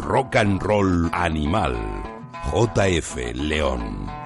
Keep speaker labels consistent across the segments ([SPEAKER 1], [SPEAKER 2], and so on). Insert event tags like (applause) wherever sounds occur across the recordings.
[SPEAKER 1] Rock and Roll Animal. JF León.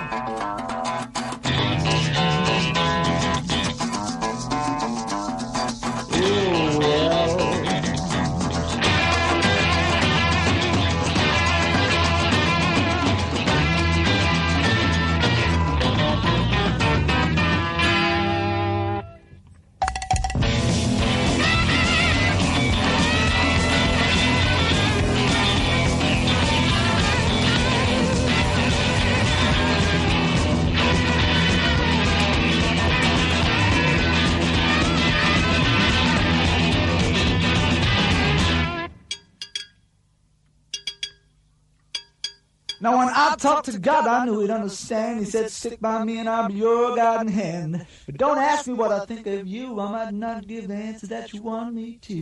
[SPEAKER 2] Talked to God, I knew he'd understand. He said, stick by me and I'll be your guiding hand. But don't ask me what I think of you. I might not give the answer that you want me to.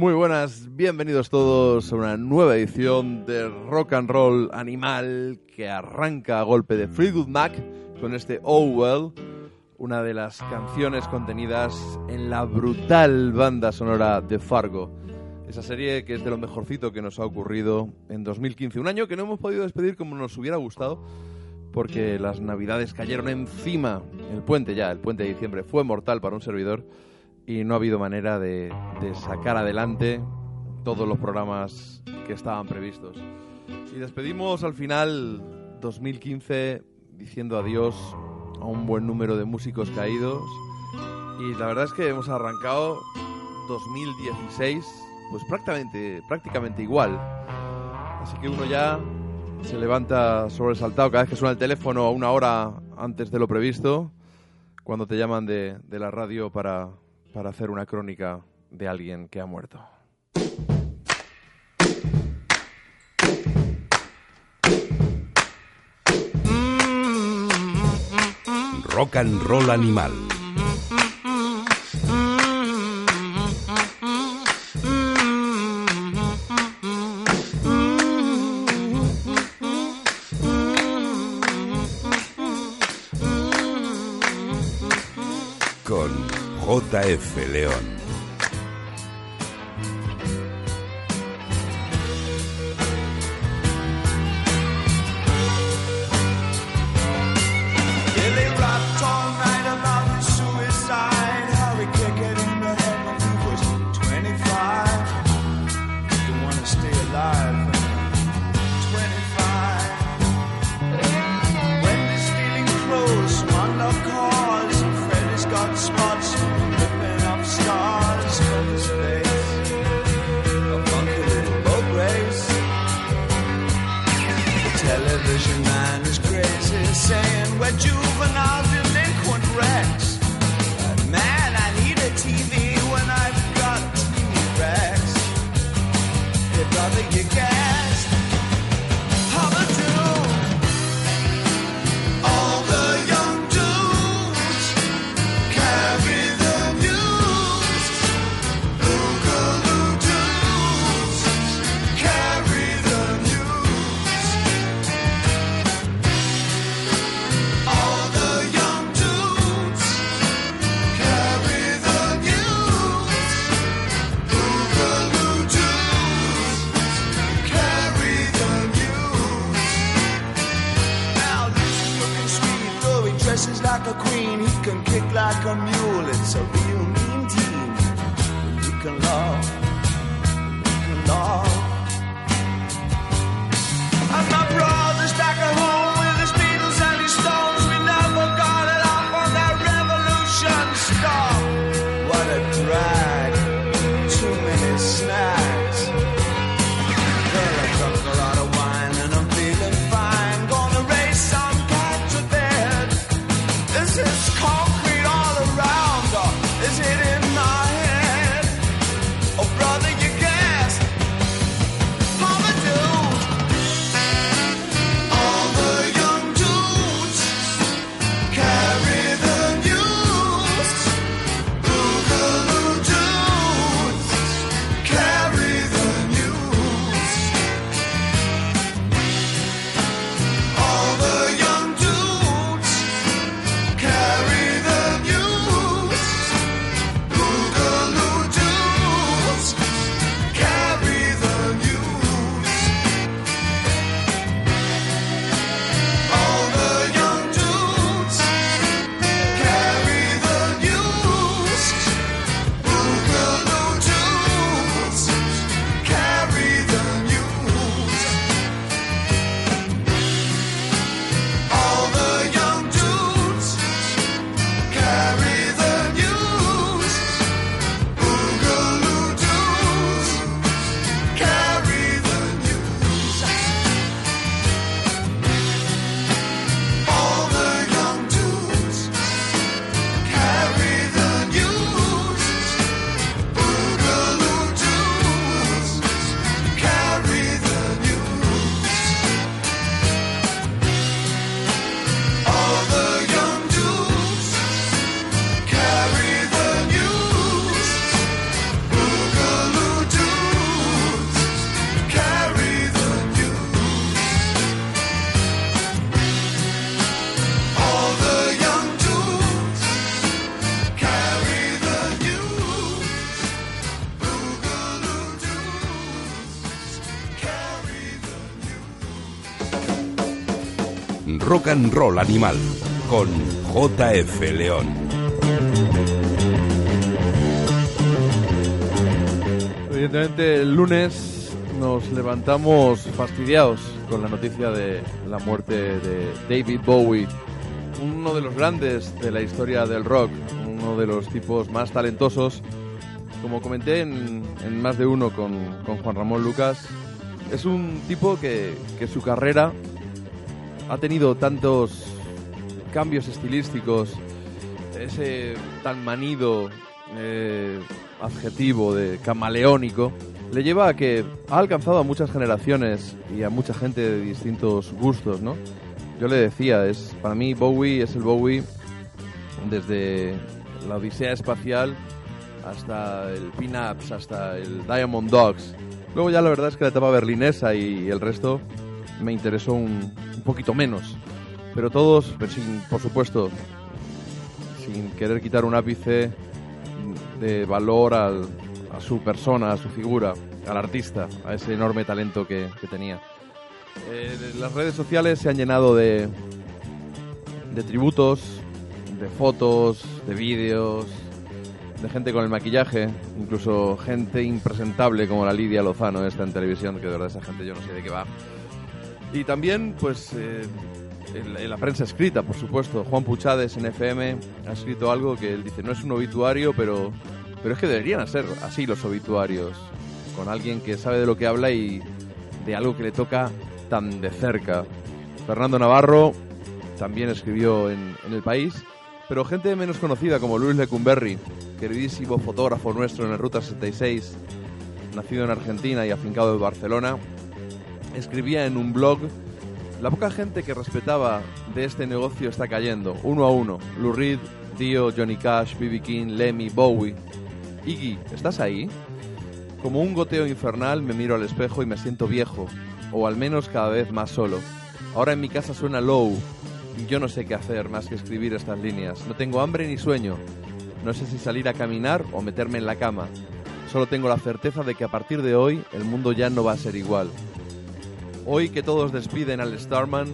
[SPEAKER 3] Muy buenas, bienvenidos todos a una nueva edición de Rock and Roll Animal que arranca a golpe de Fleetwood Mac con este Oh Well, una de las canciones contenidas en la brutal banda sonora de Fargo. Esa serie que es de lo mejorcito que nos ha ocurrido en 2015, un año que no hemos podido despedir como nos hubiera gustado porque las navidades cayeron encima, el puente ya, el puente de diciembre fue mortal para un servidor y no ha habido manera de, sacar adelante todos los programas que estaban previstos. Y despedimos al final 2015 diciendo adiós a un buen número de músicos caídos y la verdad es que hemos arrancado 2016 pues prácticamente, prácticamente igual. Así que uno ya se levanta sobresaltado cada vez que suena el teléfono a una hora antes de lo previsto, cuando te llaman de la radio para, para hacer una crónica de alguien que ha muerto.
[SPEAKER 1] Rock and Roll Animal. JF León.
[SPEAKER 4] And
[SPEAKER 5] Roll Animal con JF León.
[SPEAKER 3] Evidentemente el lunes nos levantamos fastidiados con la noticia de la muerte de David Bowie, uno de los grandes de la historia del rock, uno de los tipos más talentosos. Como comenté en, en más de uno con, con Juan Ramón Lucas, es un tipo que, que su carrera ha tenido tantos cambios estilísticos, ese tan manido eh, adjetivo de camaleónico, le lleva a que ha alcanzado a muchas generaciones y a mucha gente de distintos gustos, ¿no? Yo le decía, es para mí Bowie es el Bowie desde la Odisea espacial hasta el Pin-Ups, hasta el Diamond Dogs. Luego ya la verdad es que la etapa berlinesa y el resto me interesó un, poquito menos. Pero todos, sin, por supuesto, sin querer quitar un ápice de valor al- a su persona, a su figura, al artista, a ese enorme talento que, que tenía. Eh, las redes sociales se han llenado de, de tributos, de fotos, de vídeos, de gente con el maquillaje, incluso gente impresentable como la Lidia Lozano esta en televisión, que de verdad esa gente yo no sé de qué va. Y también, pues, eh, en, la prensa escrita, por supuesto. Juan Puchades en FM ha escrito algo que él dice, no es un obituario, pero, pero es que deberían ser así los obituarios, con alguien que sabe de lo que habla y de algo que le toca tan de cerca. Fernando Navarro también escribió en, El País, pero gente menos conocida como Luis Lecumberri, queridísimo fotógrafo nuestro en el Ruta 66, nacido en Argentina y afincado en Barcelona, escribía en un blog la poca gente que respetaba de este negocio está cayendo, uno a uno. Lou Reed, Dio, Johnny Cash, B.B. King, Lemmy, Bowie. Iggy, ¿estás ahí? Como un goteo infernal me miro al espejo y me siento viejo, o al menos cada vez más solo. Ahora en mi casa suena low, y yo no sé qué hacer más que escribir estas líneas. No tengo hambre ni sueño. No sé si salir a caminar o meterme en la cama. Solo tengo la certeza de que a partir de hoy el mundo ya no va a ser igual. Hoy que todos despiden al Starman,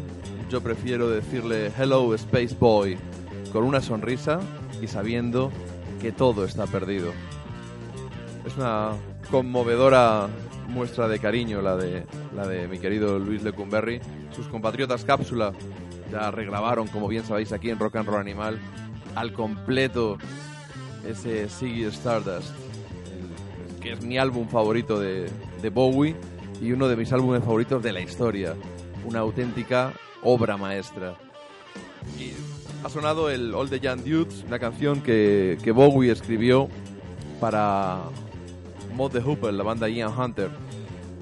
[SPEAKER 3] yo prefiero decirle Hello Space Boy con una sonrisa y sabiendo que todo está perdido. Es una conmovedora muestra de cariño la de, la de mi querido Luis Lecumberri. Sus compatriotas Cápsula ya regrabaron, como bien sabéis, aquí en Rock and Roll Animal, al completo ese Ziggy Stardust, que es mi álbum favorito de Bowie y uno de mis álbumes favoritos de la historia. Una auténtica obra maestra. Ha sonado el All the Young Dudes, una canción que, Bowie escribió para Mod the Hooper, la banda Ian Hunter,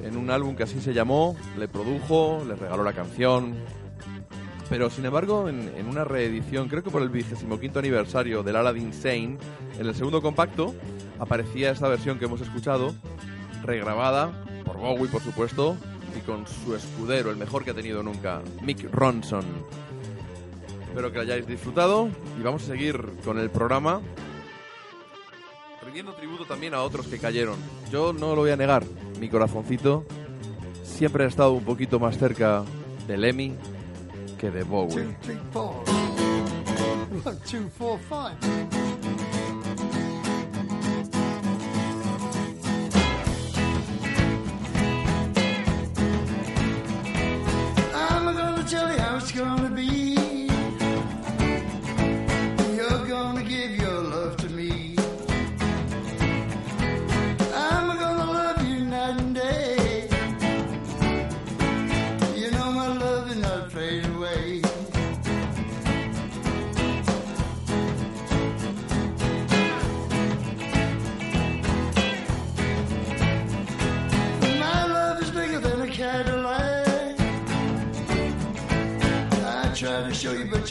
[SPEAKER 3] en un álbum que así se llamó, le produjo, le regaló la canción. Pero sin embargo, en, en una reedición, creo que por el 25 aniversario del Aladdin Sane, en el segundo compacto aparecía esta versión que hemos escuchado, regrabada por Bowie, por supuesto, y con su escudero, el mejor que ha tenido nunca, Mick Ronson. Espero que lo hayáis disfrutado y vamos a seguir con el programa rindiendo tributo también a otros que cayeron. Yo no lo voy a negar, mi corazoncito siempre ha estado un poquito más cerca de Lemmy que de Bowie.
[SPEAKER 6] 这样。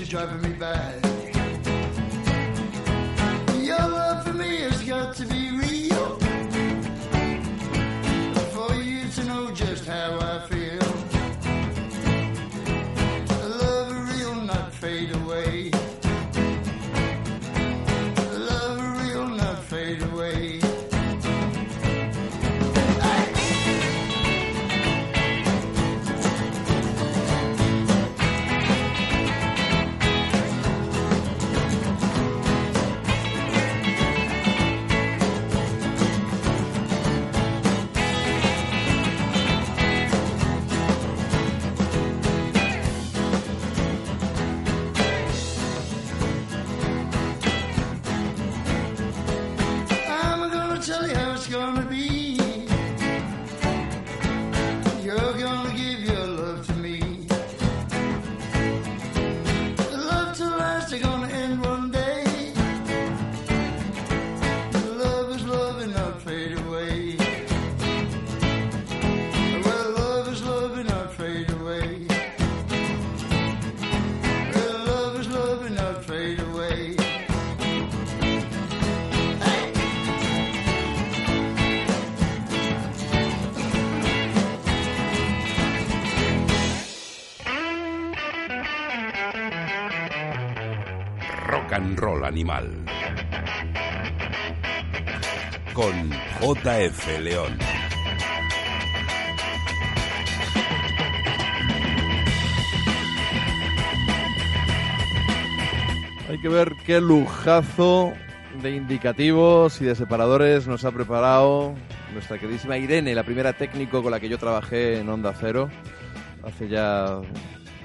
[SPEAKER 6] Show you, but you're driving me back.
[SPEAKER 5] Con JF León.
[SPEAKER 3] Hay que ver qué lujazo de indicativos y de separadores nos ha preparado nuestra queridísima Irene, la primera técnico con la que yo trabajé en Onda Cero hace ya,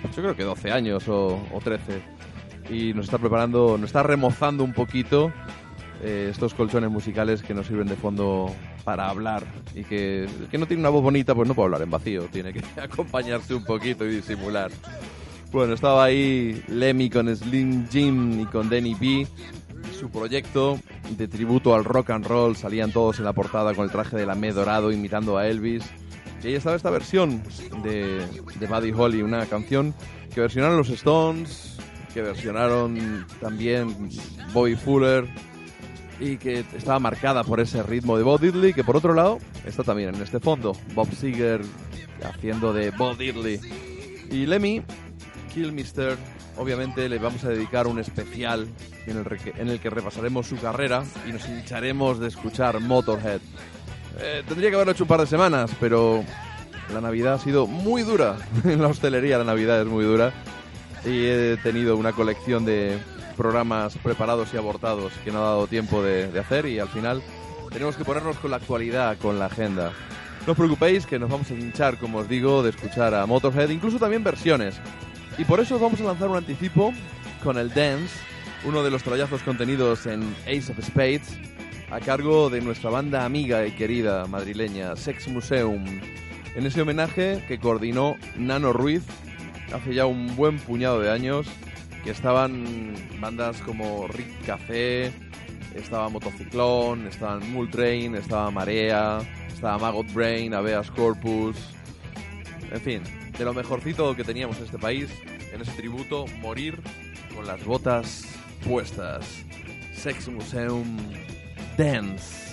[SPEAKER 3] yo creo que 12 años o, o 13. Y nos está preparando, nos está remozando un poquito eh, estos colchones musicales que nos sirven de fondo para hablar y que que no tiene una voz bonita pues no puede hablar en vacío, tiene que (laughs) acompañarse un poquito y disimular. Bueno, estaba ahí Lemmy con Slim Jim y con Danny B. Su proyecto de tributo al rock and roll salían todos en la portada con el traje de la me dorado imitando a Elvis. Y ahí estaba esta versión de, de Buddy Holly, una canción que versionaron los Stones, que versionaron también Bobby Fuller y que estaba marcada por ese ritmo de Bob Diddley, que por otro lado está también en este fondo, Bob Seger haciendo de Bob Diddley. Y Lemmy Kill Mister, obviamente le vamos a dedicar un especial en el, re- en el que repasaremos su carrera y nos hincharemos de escuchar Motorhead. Eh, tendría que haberlo hecho un par de semanas, pero la Navidad ha sido muy dura. (laughs) En la hostelería la Navidad es muy dura. Y he tenido una colección de, programas preparados y abortados que no ha dado tiempo de, hacer y al final tenemos que ponernos con la actualidad, con la agenda. No os preocupéis que nos vamos a hinchar, como os digo, de escuchar a Motorhead, incluso también versiones. Y por eso os vamos a lanzar un anticipo con el Dance, uno de los trayazos contenidos en Ace of Spades, a cargo de nuestra banda amiga y querida madrileña Sex Museum, en ese homenaje que coordinó Nano Ruiz hace ya un buen puñado de años, que estaban bandas como Rick Café, estaba Motociclón, estaban Multrain, estaba Marea, estaba Maggot Brain, Aveas Corpus, en fin, de lo mejorcito que teníamos en este país, en ese tributo, morir con las botas puestas. Sex Museum Dance.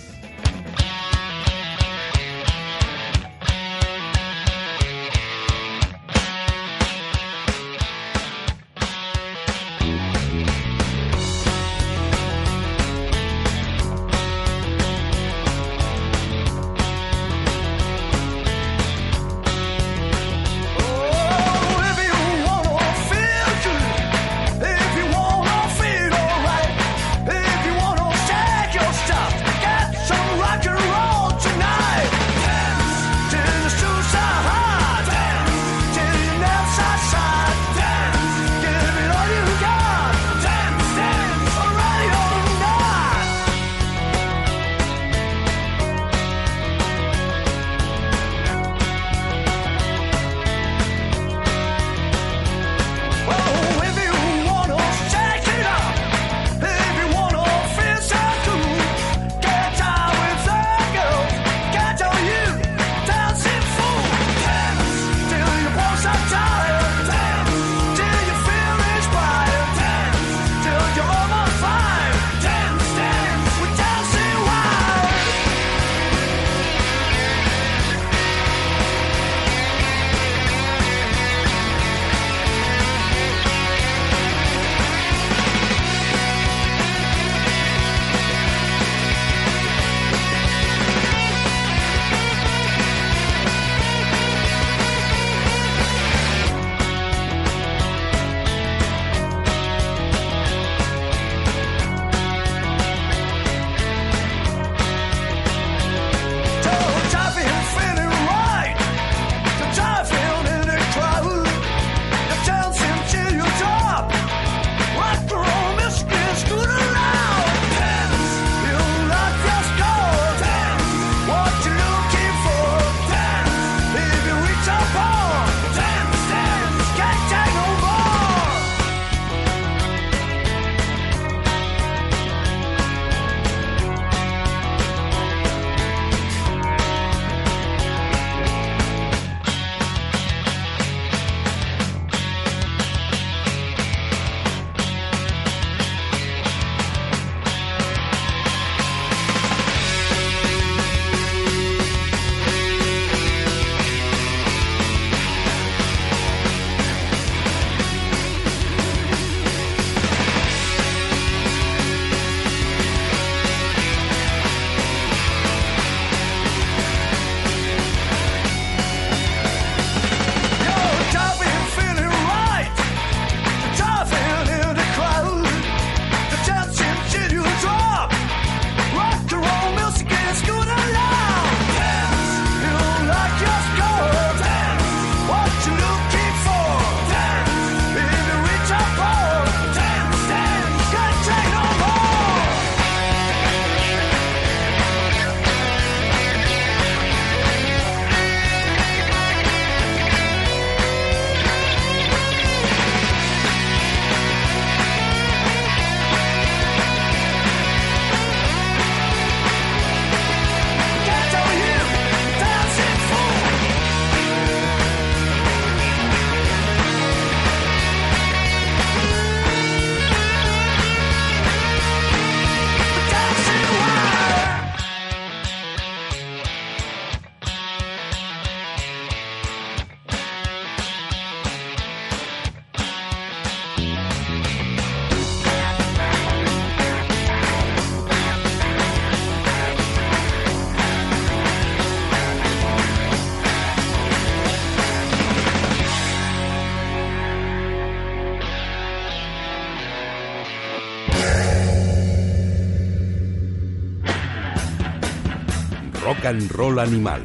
[SPEAKER 5] Rock and Animal.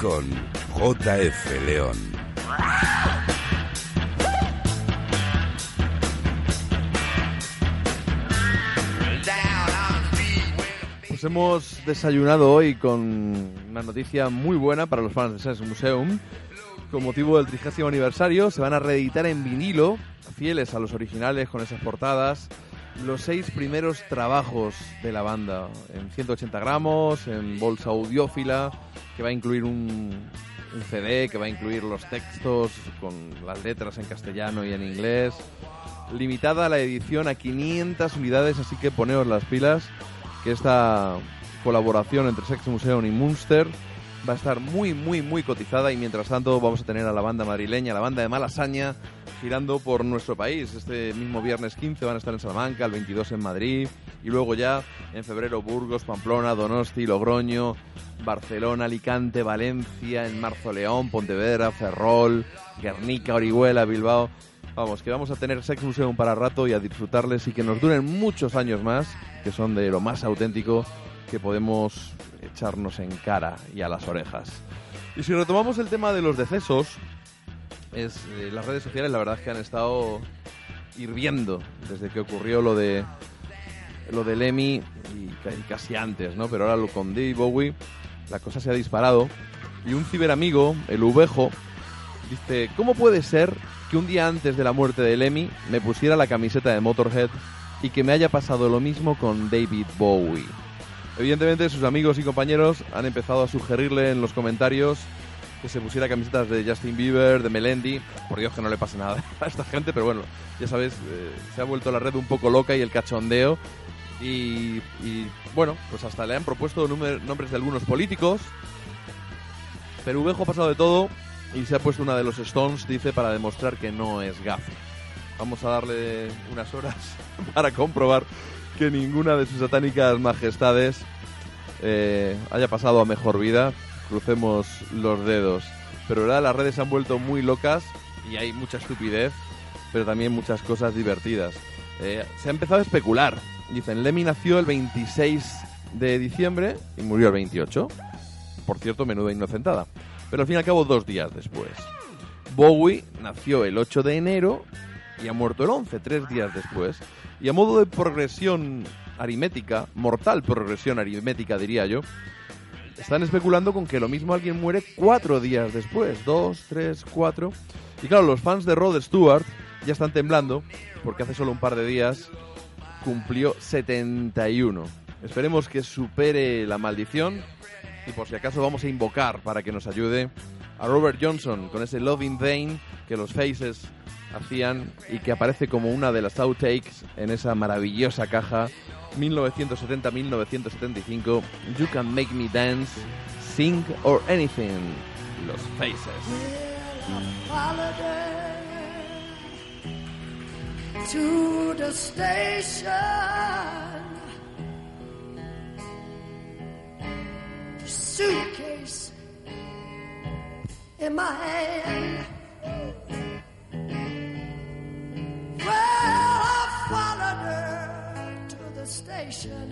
[SPEAKER 5] Con JF León.
[SPEAKER 3] Pues hemos desayunado hoy con una noticia muy buena para los fans de Sex Museum. Con motivo del trigésimo aniversario se van a reeditar en vinilo, fieles a los originales con esas portadas, los seis primeros trabajos de la banda, en 180 gramos, en bolsa audiófila, que va a incluir un, CD, que va a incluir los textos con las letras en castellano y en inglés. Limitada la edición a 500 unidades, así que poneos las pilas, que esta colaboración entre Sex Museum y Munster va a estar muy, muy, muy cotizada y mientras tanto vamos a tener a la banda madrileña, la banda de Malasaña, girando por nuestro país. Este mismo viernes 15 van a estar en Salamanca, el 22 en Madrid y luego ya en febrero Burgos, Pamplona, Donosti, Logroño, Barcelona, Alicante, Valencia, en marzo León, Pontevedra, Ferrol, Guernica, Orihuela, Bilbao. Vamos, que vamos a tener Sex Museum para rato y a disfrutarles y que nos duren muchos años más, que son de lo más auténtico que podemos echarnos en cara y a las orejas. Y si retomamos el tema de los decesos, es eh, las redes sociales la verdad es que han estado hirviendo desde que ocurrió lo de lo de Lemmy y, ca- y casi antes, ¿no? Pero ahora lo con Dave Bowie, la cosa se ha disparado y un ciberamigo, el Uvejo, dice, ¿cómo puede ser que un día antes de la muerte de Lemmy me pusiera la camiseta de Motorhead y que me haya pasado lo mismo con David Bowie? Evidentemente sus amigos y compañeros han empezado a sugerirle en los comentarios que se pusiera camisetas de Justin Bieber, de Melendi. Por Dios que no le pase nada (laughs) a esta gente, pero bueno, ya sabes, eh, se ha vuelto la red un poco loca y el cachondeo. Y, bueno, pues hasta le han propuesto nombres de algunos políticos. Pero Uvejo ha pasado de todo y se ha puesto una de los Stones, dice, para demostrar que no es gafe. Vamos a darle unas horas (laughs) para comprobar que ninguna de sus satánicas majestades eh, haya pasado a mejor vida. Crucemos los dedos. Pero ¿verdad? las redes se han vuelto muy locas y hay mucha estupidez, pero también muchas cosas divertidas. Eh, se ha empezado a especular. Dicen, Lemmy nació el 26 de diciembre y murió el 28. Por cierto, menuda inocentada. Pero al fin y al cabo, dos días después. Bowie nació el 8 de enero y ha muerto el 11, tres días después. Y a modo de progresión aritmética, mortal progresión aritmética diría yo, están especulando con que lo mismo alguien muere cuatro días después, dos, tres, cuatro. Y claro, los fans de Rod Stewart ya están temblando porque hace solo un par de días cumplió 71. Esperemos que supere la maldición y por si acaso vamos a invocar para que nos ayude a Robert Johnson con ese Love in Vain que los Faces hacían y que aparece como una de las outtakes en esa maravillosa caja 1970-1975 You Can Make Me Dance, Sing or Anything, los Faces.
[SPEAKER 6] Well, I followed her to the station.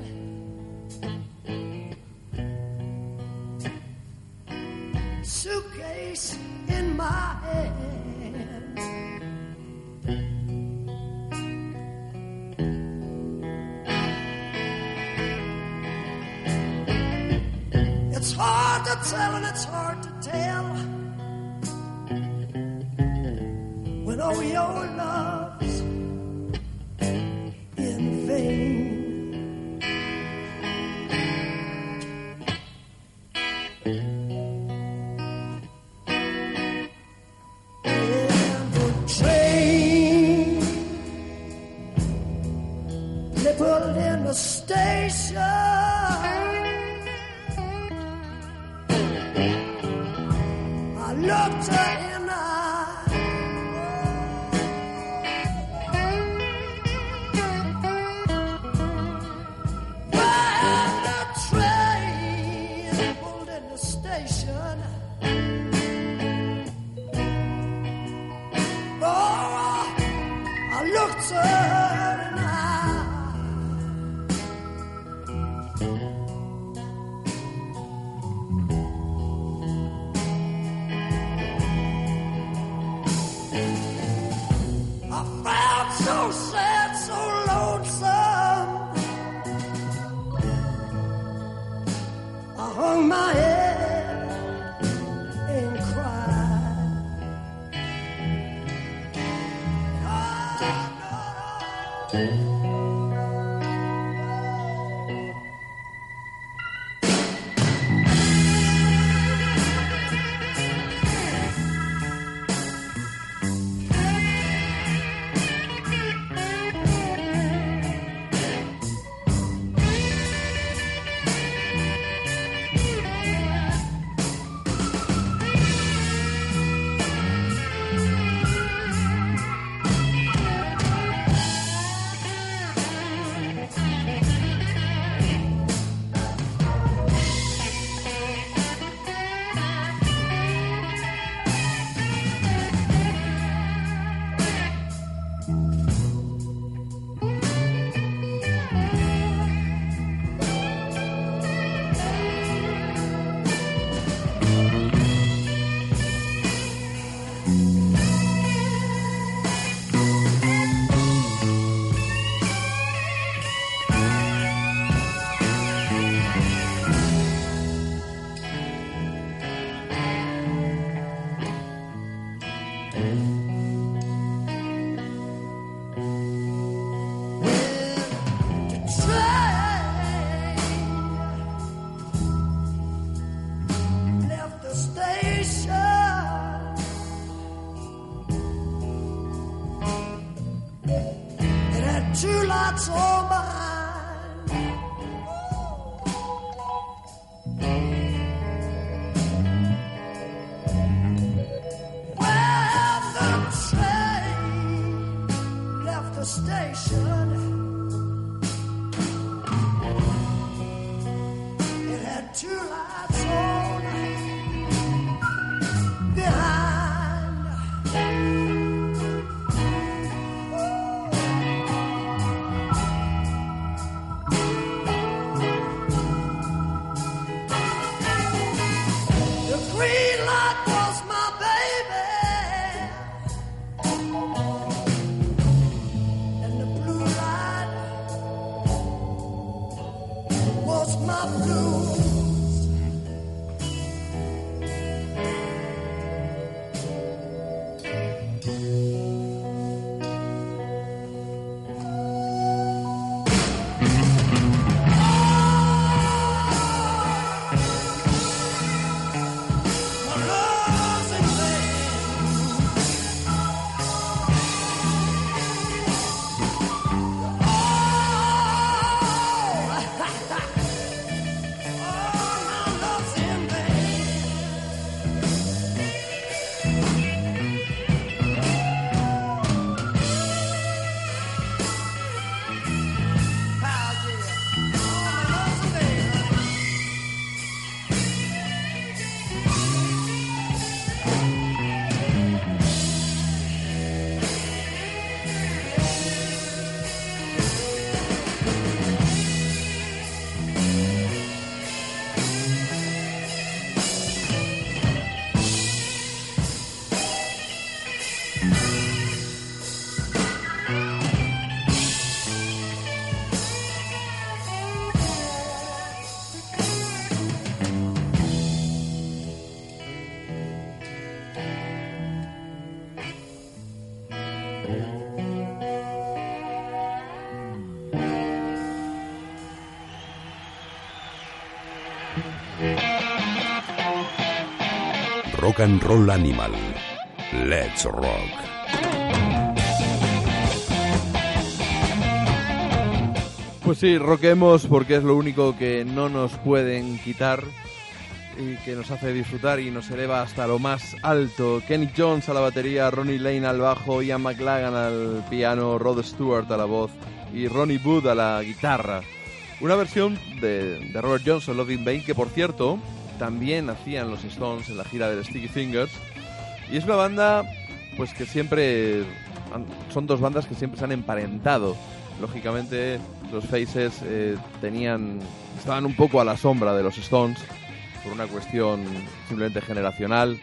[SPEAKER 6] Suitcase in my hand. It's hard to tell and it's hard to tell all your love's in vain. And the train in the station. I looked her
[SPEAKER 5] Rock and Roll Animal. Let's Rock.
[SPEAKER 3] Pues sí, roquemos porque es lo único que no nos pueden quitar y que nos hace disfrutar y nos eleva hasta lo más alto. Kenny Jones a la batería, Ronnie Lane al bajo, Ian McLagan al piano, Rod Stewart a la voz y Ronnie Wood a la guitarra. Una versión de, de Robert Johnson, Love in Vain, que por cierto también hacían los Stones en la gira de Sticky Fingers. Y es una banda pues que siempre son dos bandas que siempre se han emparentado. Lógicamente los Faces eh, tenían estaban un poco a la sombra de los Stones por una cuestión simplemente generacional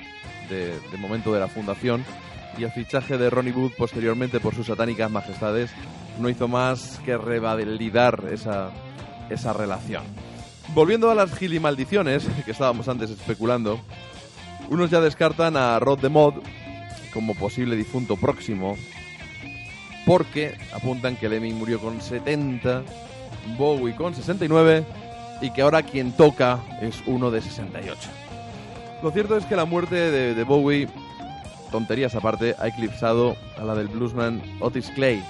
[SPEAKER 3] de, de momento de la fundación y el fichaje de Ronnie Wood posteriormente por sus satánicas majestades no hizo más que revalidar esa, esa relación. Volviendo a las gilimaldiciones que estábamos antes especulando, unos ya descartan a Rod de Mod como posible difunto próximo
[SPEAKER 7] porque apuntan que Lemmy murió con 70, Bowie con 69 y que ahora quien toca es uno de 68. Lo cierto es que la muerte de, de Bowie, tonterías aparte, ha eclipsado a la del bluesman Otis Clay,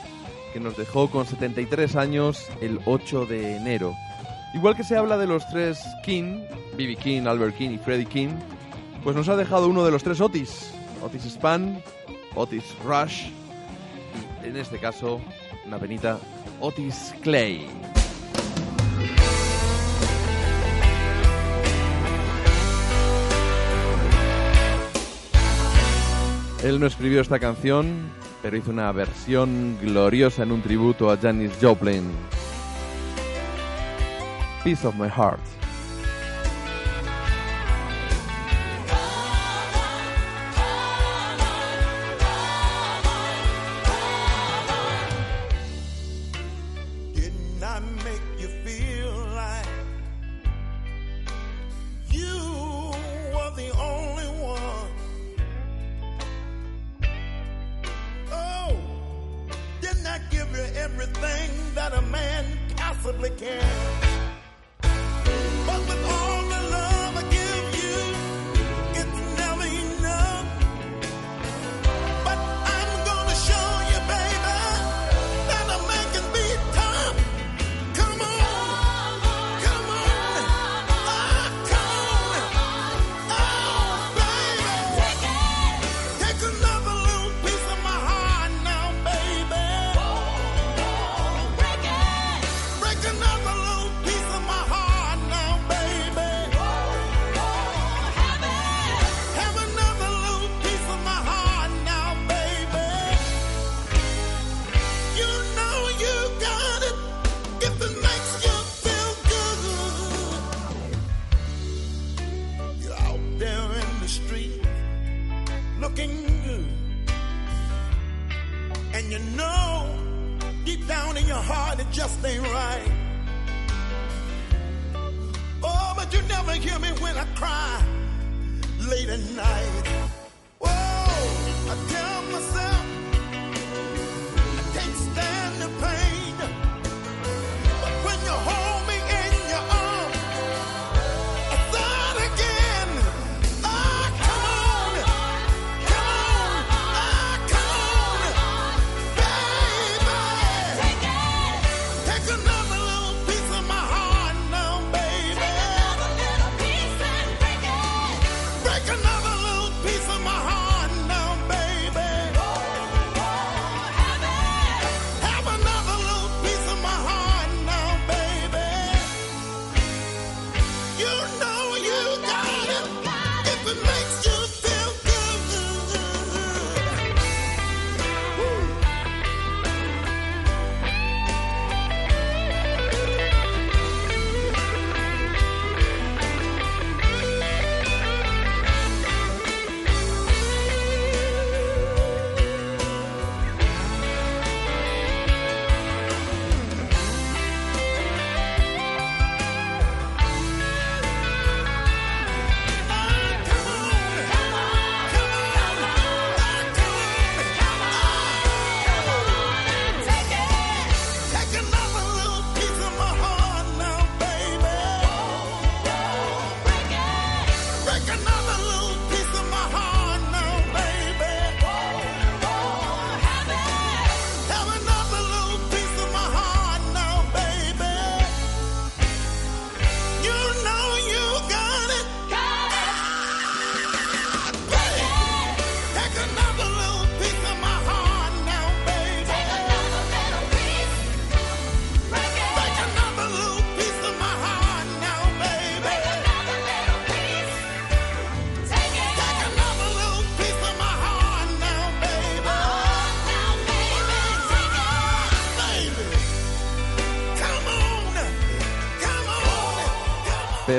[SPEAKER 7] que nos dejó con 73 años el 8 de enero. Igual que se habla de los tres King, B.B. King, Albert King y Freddie King, pues nos ha dejado uno de los tres Otis. Otis Spann, Otis Rush y en este caso, una penita, Otis Clay. Él no escribió esta canción, pero hizo una versión gloriosa en un tributo a Janis Joplin. Piece of My Heart.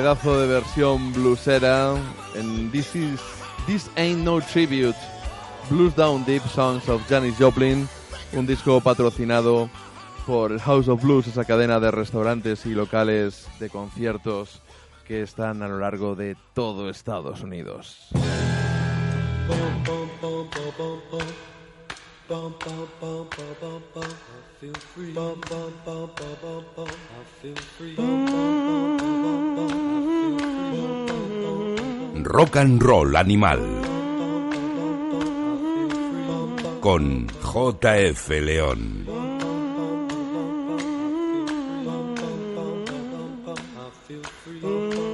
[SPEAKER 7] Pedazo de versión bluesera en This, is, This Ain't No Tribute, Blues Down Deep Songs of Janis Joplin, un disco patrocinado por el House of Blues, esa cadena de restaurantes y locales de conciertos que están a lo largo de todo Estados Unidos.
[SPEAKER 5] Rock and Roll Animal. Con JF León.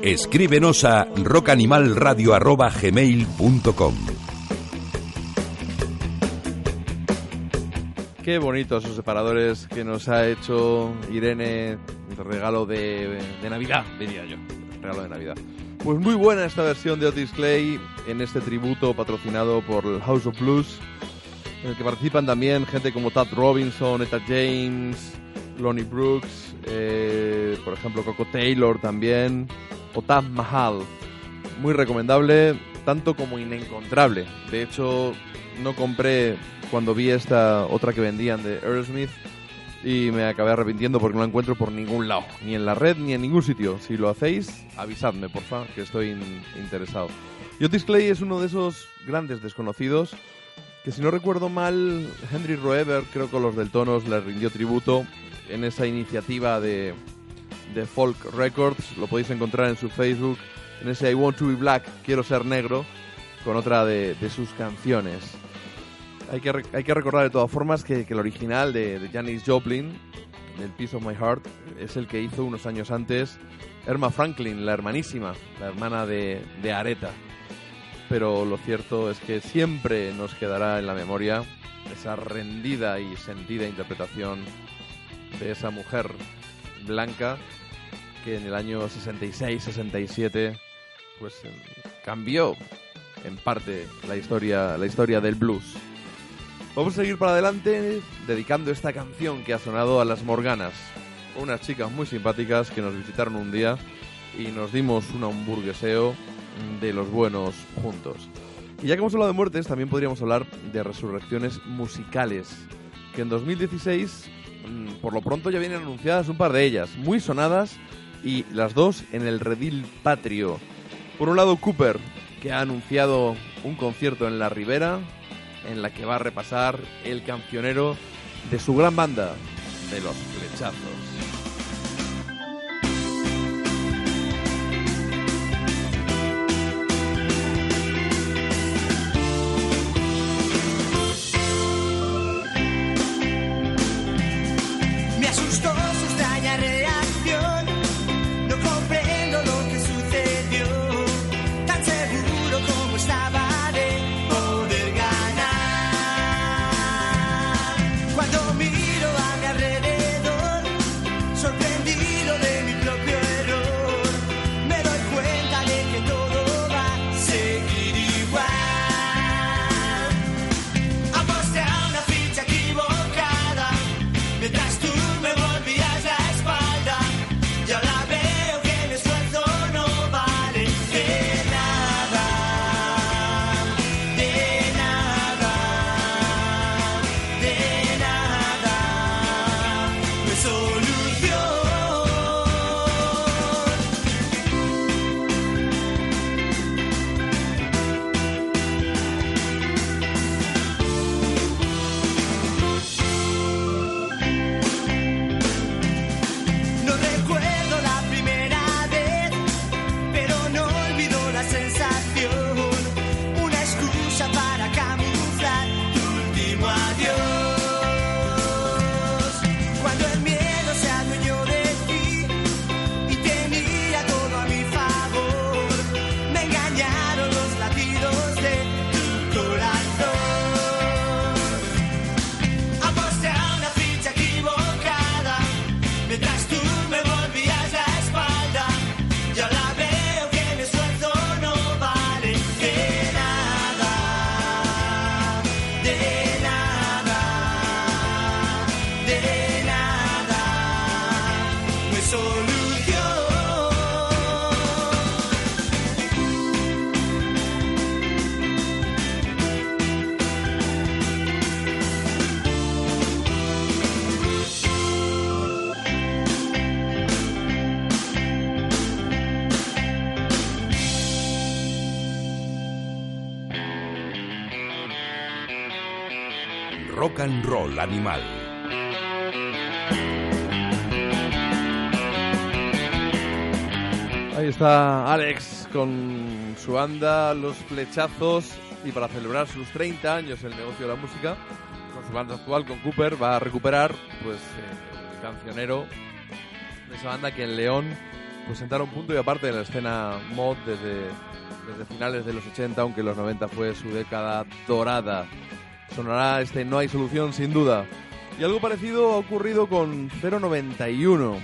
[SPEAKER 5] Escríbenos a rockanimalradio.gmail.com
[SPEAKER 3] Qué bonitos esos separadores que nos ha hecho Irene, regalo de, Navidad, diría yo. Regalo de Navidad. Pues muy buena esta versión de Otis Clay en este tributo patrocinado por el House of Blues, en el que participan también gente como Tad Robinson, Etta James, Lonnie Brooks, eh, por ejemplo Coco Taylor también, o Taj Mahal. Muy recomendable, tanto como inencontrable. De hecho, no compré cuando vi esta otra que vendían de Aerosmith y me acabé arrepintiendo porque no la encuentro por ningún lado, ni en la red ni en ningún sitio. Si lo hacéis, avisadme, porfa, que estoy in- interesado. Otis Clay es uno de esos grandes desconocidos que si no recuerdo mal, Henry Roeber, creo que los del Tonos, le rindió tributo en esa iniciativa de, de Folk Records. Lo podéis encontrar en su Facebook, en ese I Want to Be Black, Quiero Ser Negro, con otra de sus canciones. Hay que, hay que recordar de todas formas que, el original de, Janis Joplin, del Piece of My Heart, es el que hizo unos años antes Erma Franklin, la hermanísima, la hermana de, de Aretha. Pero lo cierto es que siempre nos quedará en la memoria esa rendida y sentida interpretación de esa mujer blanca que en el año 66-67 pues eh, cambió en parte la historia, la historia del blues. Vamos a seguir para adelante dedicando esta canción que ha sonado a las Morganas, unas chicas muy simpáticas que nos visitaron un día y nos dimos un hamburgueseo de los buenos juntos. Y ya que hemos hablado de muertes, también podríamos hablar de resurrecciones musicales, que en 2016, mm, por lo pronto ya vienen anunciadas un par de ellas, muy sonadas y las dos en el redil patrio. Por un lado, Cooper, que ha anunciado un concierto en la Ribera, en la que va a repasar el cancionero de su gran banda, de los flechazos.
[SPEAKER 5] Roll animal.
[SPEAKER 8] Ahí está Alex con su banda Los Flechazos y para celebrar sus 30 años en el negocio de la música, con su banda actual, con Cooper, va a recuperar pues eh, el cancionero de esa banda que en León pues sentaron punto y aparte en la escena mod desde, desde finales de los 80, aunque los 90 fue su década dorada. Sonará este No hay solución sin duda. Y algo parecido ha ocurrido con 091.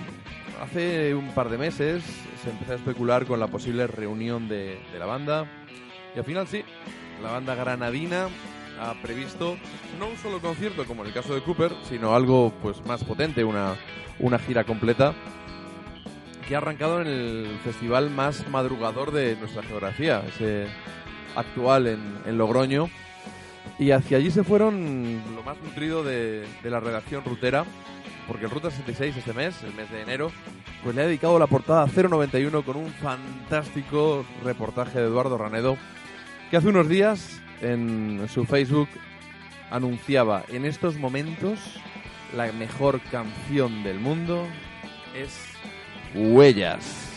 [SPEAKER 8] Hace un par de meses se empezó a especular con la posible reunión de, la banda. Y al final sí, la banda granadina ha previsto no un solo concierto como en el caso de Cooper, sino algo pues más potente, una, una gira completa que ha arrancado en el festival más madrugador de nuestra geografía, ese actual en Logroño. Y hacia allí se fueron lo más nutrido de, la redacción rutera, porque el Ruta 66 este mes, el mes de enero, pues le ha dedicado la portada 091 con un fantástico reportaje de Eduardo Ranedo, que hace unos días en su Facebook anunciaba en estos momentos la mejor canción del mundo es Huellas.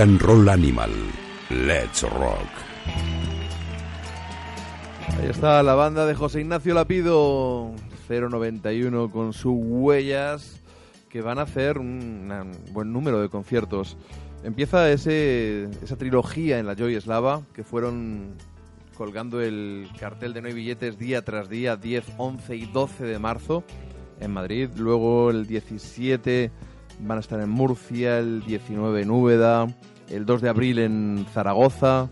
[SPEAKER 5] And Roll Animal. Let's Rock.
[SPEAKER 3] Ahí está la banda de José Ignacio Lapido 091 con sus huellas que van a hacer un, buen número de conciertos. Empieza ese, esa trilogía en la Joy Eslava que fueron colgando el cartel de no hay billetes día tras día, 10, 11 y 12 de marzo en Madrid. Luego el 17 van a estar en Murcia, el 19 en Úbeda, el 2 de abril en Zaragoza.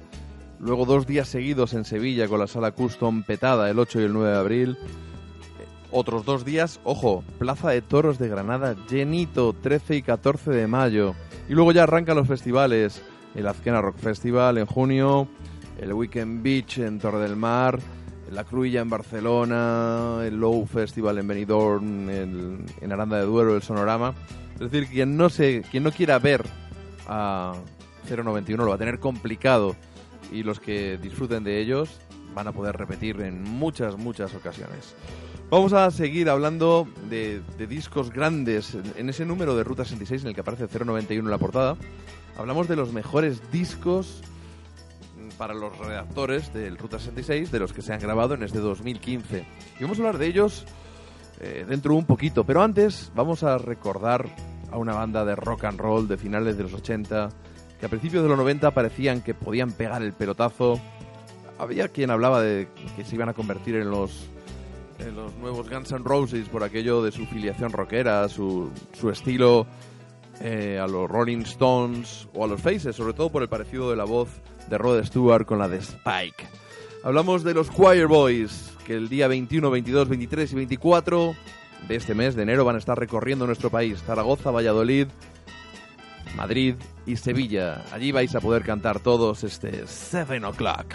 [SPEAKER 3] Luego dos días seguidos en Sevilla con la sala Custom petada el 8 y el 9 de abril. Otros dos días, ojo, Plaza de Toros de Granada, llenito, 13 y 14 de mayo. Y luego ya arrancan los festivales. El Azquena Rock Festival en junio, el Weekend Beach en Torre del Mar, la Cruilla en Barcelona, el Low Festival en Benidorm, en Aranda de Duero, el Sonorama. Es decir, quien no, se, quien no quiera ver a 091 lo va a tener complicado y los que disfruten de ellos van a poder repetir en muchas, muchas ocasiones. Vamos a seguir hablando de, de discos grandes. En- ese número de Ruta 66 en el que aparece 091 en la portada, hablamos de los mejores discos para los redactores del Ruta 66, de los que se han grabado en este 2015. Y vamos a hablar de ellos eh, dentro un poquito, pero antes vamos a recordar a una banda de rock and roll de finales de los 80, que a principios de los 90 parecían que podían pegar el pelotazo. Había quien hablaba de que se iban a convertir en los en los nuevos Guns N' Roses por aquello de su filiación rockera, su, su estilo eh, a los Rolling Stones o a los Faces, sobre todo por el parecido de la voz de Rod Stewart con la de Spike. Hablamos de los Choir Boys, que el día 21, 22, 23 y 24 de este mes de enero van a estar recorriendo nuestro país, Zaragoza, Valladolid, Madrid y Sevilla. Allí vais a poder cantar todos este 7 o'clock.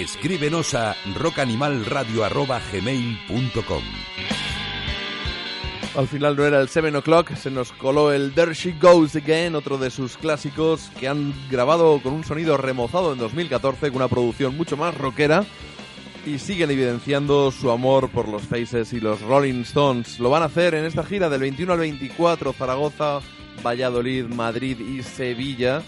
[SPEAKER 5] Escríbenos a rockanimalradio.gmail.com
[SPEAKER 3] Al final no era el 7 o'clock, se nos coló el There She Goes Again, otro de sus clásicos que han grabado con un sonido remozado en 2014, con una producción mucho más rockera. Y siguen evidenciando su amor por los Faces y los Rolling Stones. Lo van a hacer en esta gira del 21 al 24, Zaragoza, Valladolid, Madrid y Sevilla.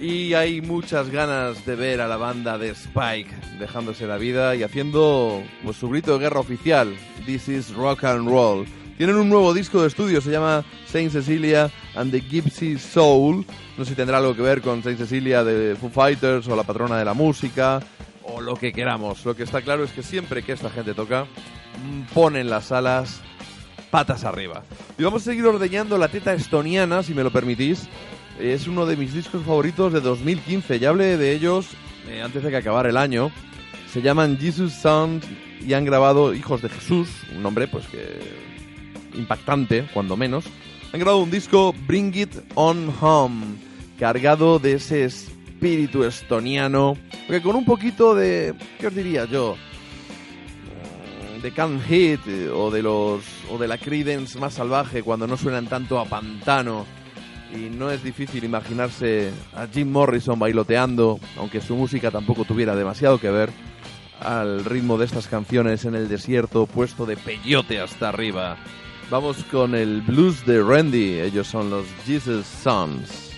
[SPEAKER 3] Y hay muchas ganas de ver a la banda de Spike dejándose la vida y haciendo pues, su grito de guerra oficial, This is Rock and Roll. Tienen un nuevo disco de estudio, se llama Saint Cecilia and the Gypsy Soul. No sé si tendrá algo que ver con Saint Cecilia de Foo Fighters o la patrona de la música o lo que queramos. Lo que está claro es que siempre que esta gente toca, mm, ponen las alas patas arriba. Y vamos a seguir ordeñando la teta estoniana, si me lo permitís. Es uno de mis discos favoritos de 2015. Ya hablé de ellos eh, antes de que acabara el año. Se llaman Jesus Sound y han grabado Hijos de Jesús, un nombre pues que impactante, cuando menos. Han grabado un disco Bring It On Home, cargado de ese espíritu estoniano, que con un poquito de, ¿qué os diría yo? De Can Hit eh, o de los o de la Creedence más salvaje cuando no suenan tanto a pantano y no es difícil imaginarse a Jim Morrison bailoteando, aunque su música tampoco tuviera demasiado que ver, al ritmo de estas canciones en el desierto, puesto de peyote hasta arriba. Vamos con el blues de Randy, ellos son los Jesus Sons.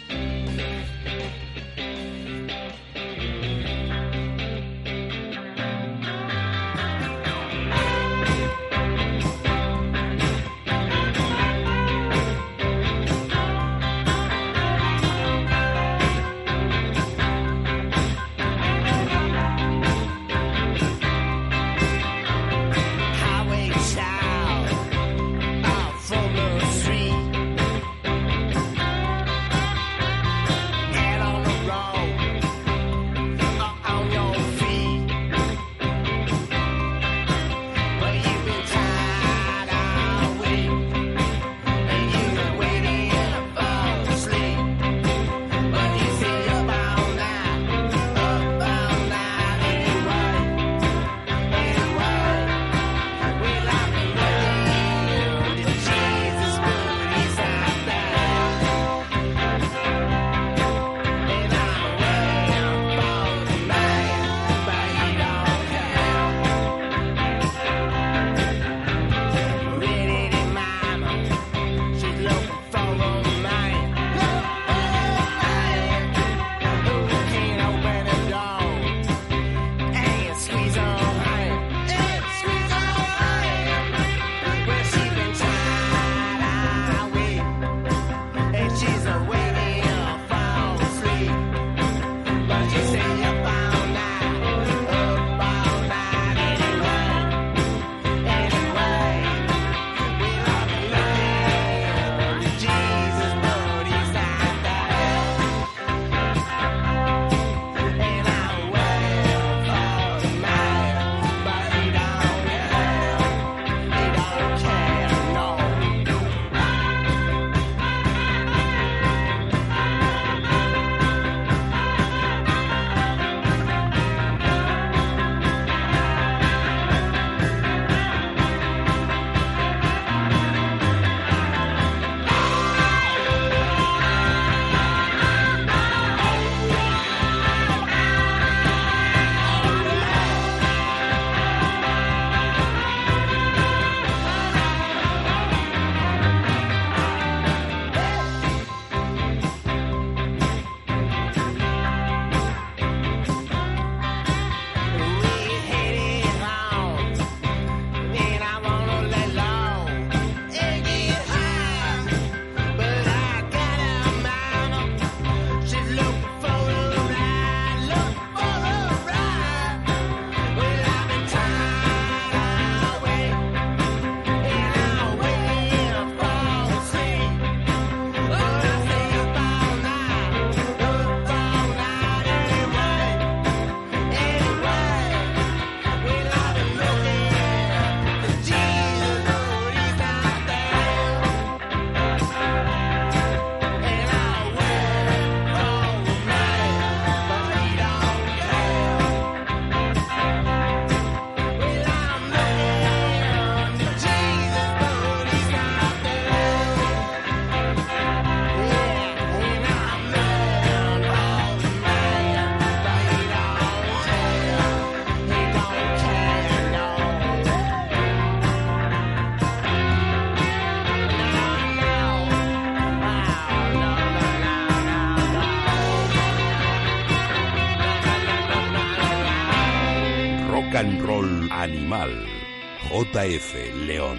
[SPEAKER 5] JF León.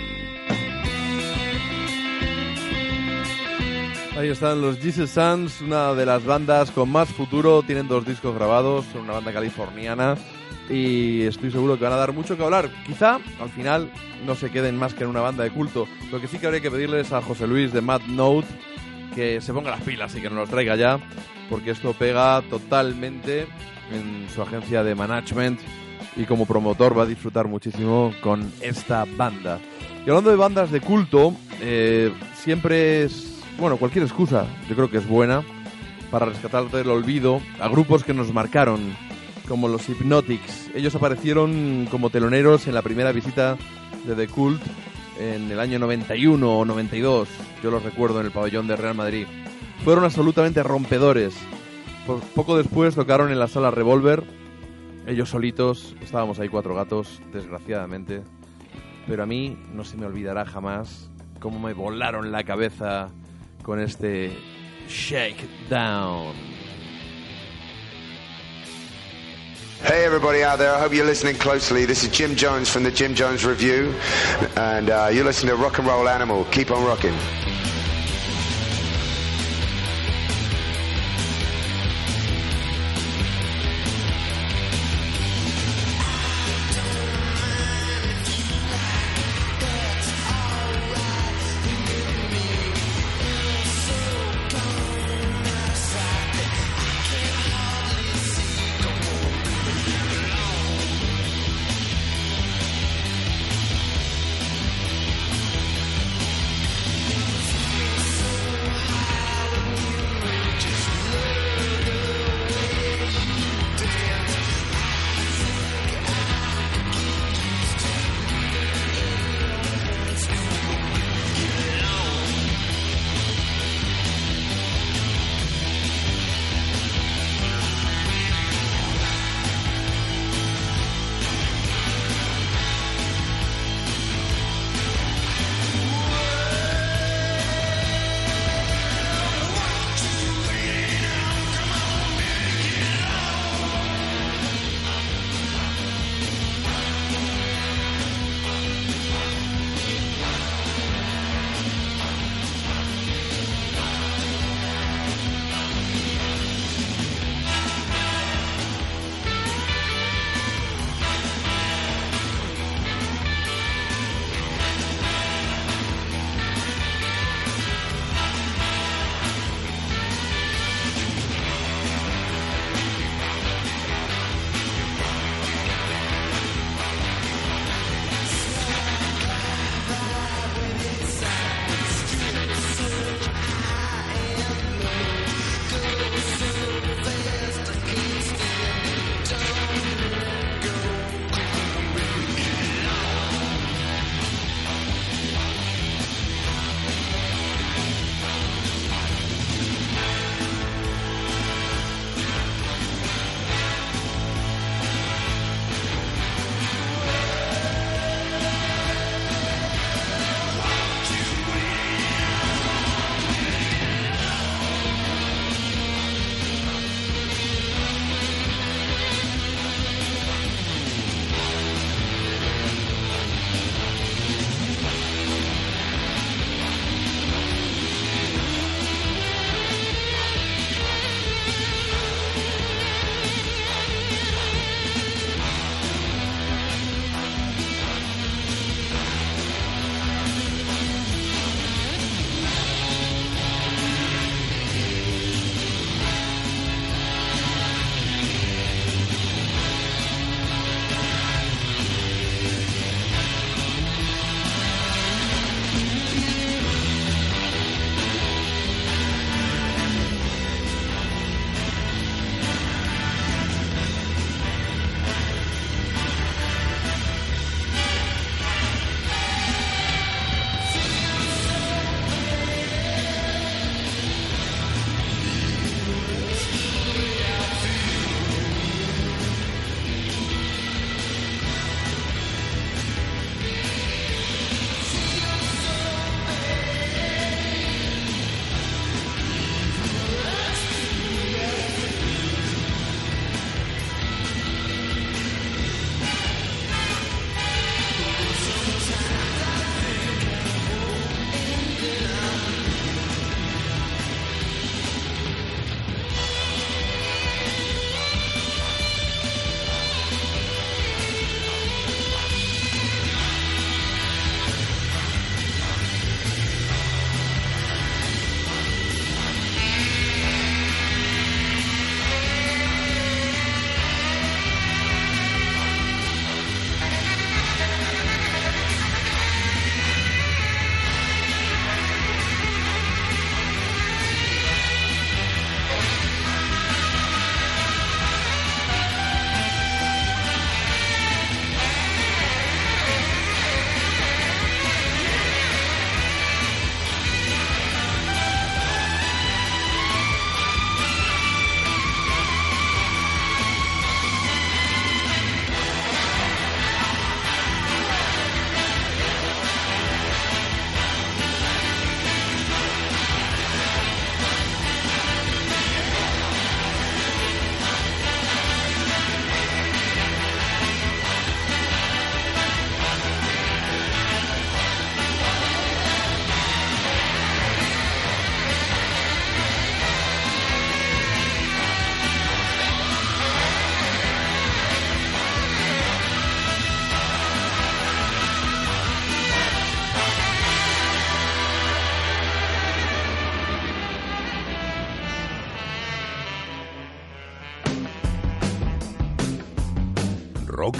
[SPEAKER 3] Ahí están los Jesus Suns, una de las bandas con más futuro. Tienen dos discos grabados, son una banda californiana y estoy seguro que van a dar mucho que hablar. Quizá al final no se queden más que en una banda de culto. Lo que sí que habría que pedirles a José Luis de Mad Note que se ponga las pilas y que nos lo traiga ya, porque esto pega totalmente en su agencia de management y como promotor va a disfrutar muchísimo con esta banda. Y hablando de bandas de culto, eh, siempre es, bueno, cualquier excusa yo creo que es buena para rescatar del olvido a grupos que nos marcaron, como los Hypnotics. Ellos aparecieron como teloneros en la primera visita de The Cult en el año 91 o 92, yo los recuerdo en el pabellón de Real Madrid. Fueron absolutamente rompedores. Poco después tocaron en la sala Revolver, ellos solitos, estábamos ahí cuatro gatos, desgraciadamente. Pero a mí no se me olvidará jamás cómo me volaron la cabeza con este Shakedown.
[SPEAKER 9] Hey, everybody out there. I hope you're listening closely. This is Jim Jones from the Jim Jones Review, and uh, you're listening to Rock and Roll Animal. Keep on rocking.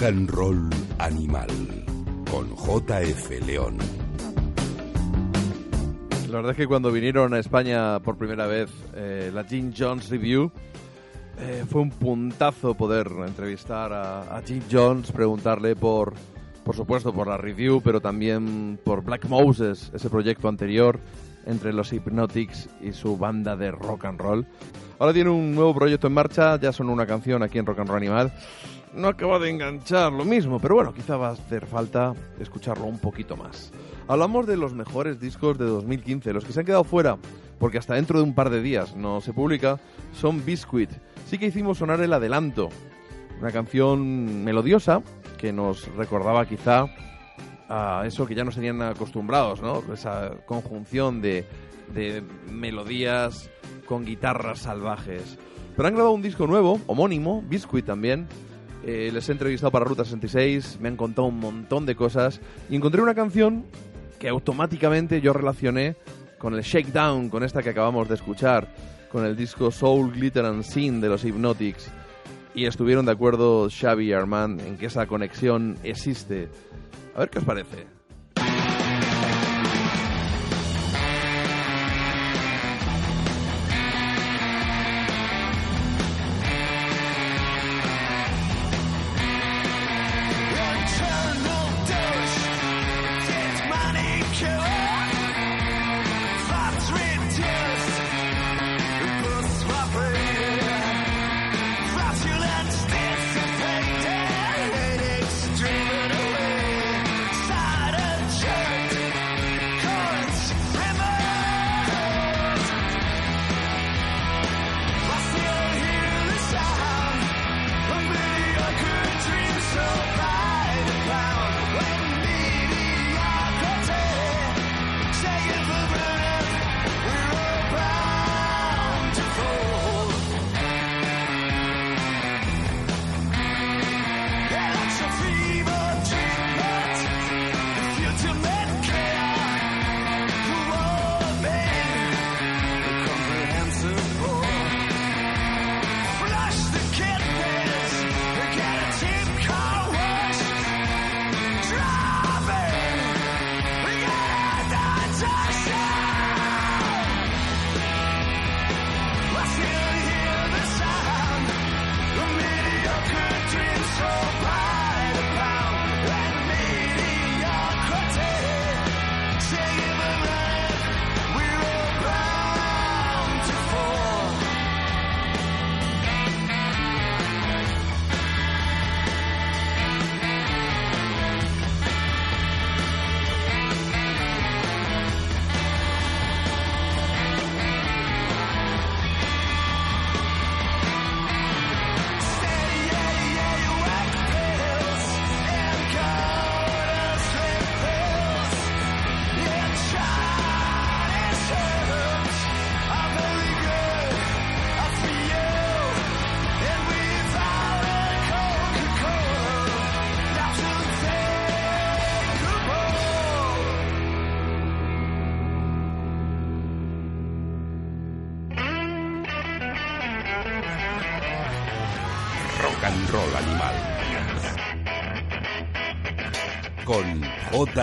[SPEAKER 5] Rock and Roll Animal con JF León.
[SPEAKER 3] La verdad es que cuando vinieron a España por primera vez eh, la Jim Jones Review, eh, fue un puntazo poder entrevistar a, a Jim Jones, preguntarle por, por supuesto, por la review, pero también por Black Moses, ese proyecto anterior entre los Hypnotics y su banda de rock and roll. Ahora tiene un nuevo proyecto en marcha, ya son una canción aquí en Rock and Roll Animal. No acaba de enganchar lo mismo, pero bueno, quizá va a hacer falta escucharlo un poquito más. Hablamos de los mejores discos de 2015, los que se han quedado fuera, porque hasta dentro de un par de días no se publica, son Biscuit. Sí que hicimos sonar el adelanto, una canción melodiosa que nos recordaba quizá a eso que ya nos tenían acostumbrados, ¿no? Esa conjunción de, de melodías con guitarras salvajes. Pero han grabado un disco nuevo, homónimo, Biscuit también. Eh, les he entrevistado para Ruta 66, me han contado un montón de cosas y encontré una canción que automáticamente yo relacioné con el Shakedown, con esta que acabamos de escuchar, con el disco Soul, Glitter and Sin de los Hypnotics. Y estuvieron de acuerdo Xavi y Armand en que esa conexión existe. A ver qué os parece.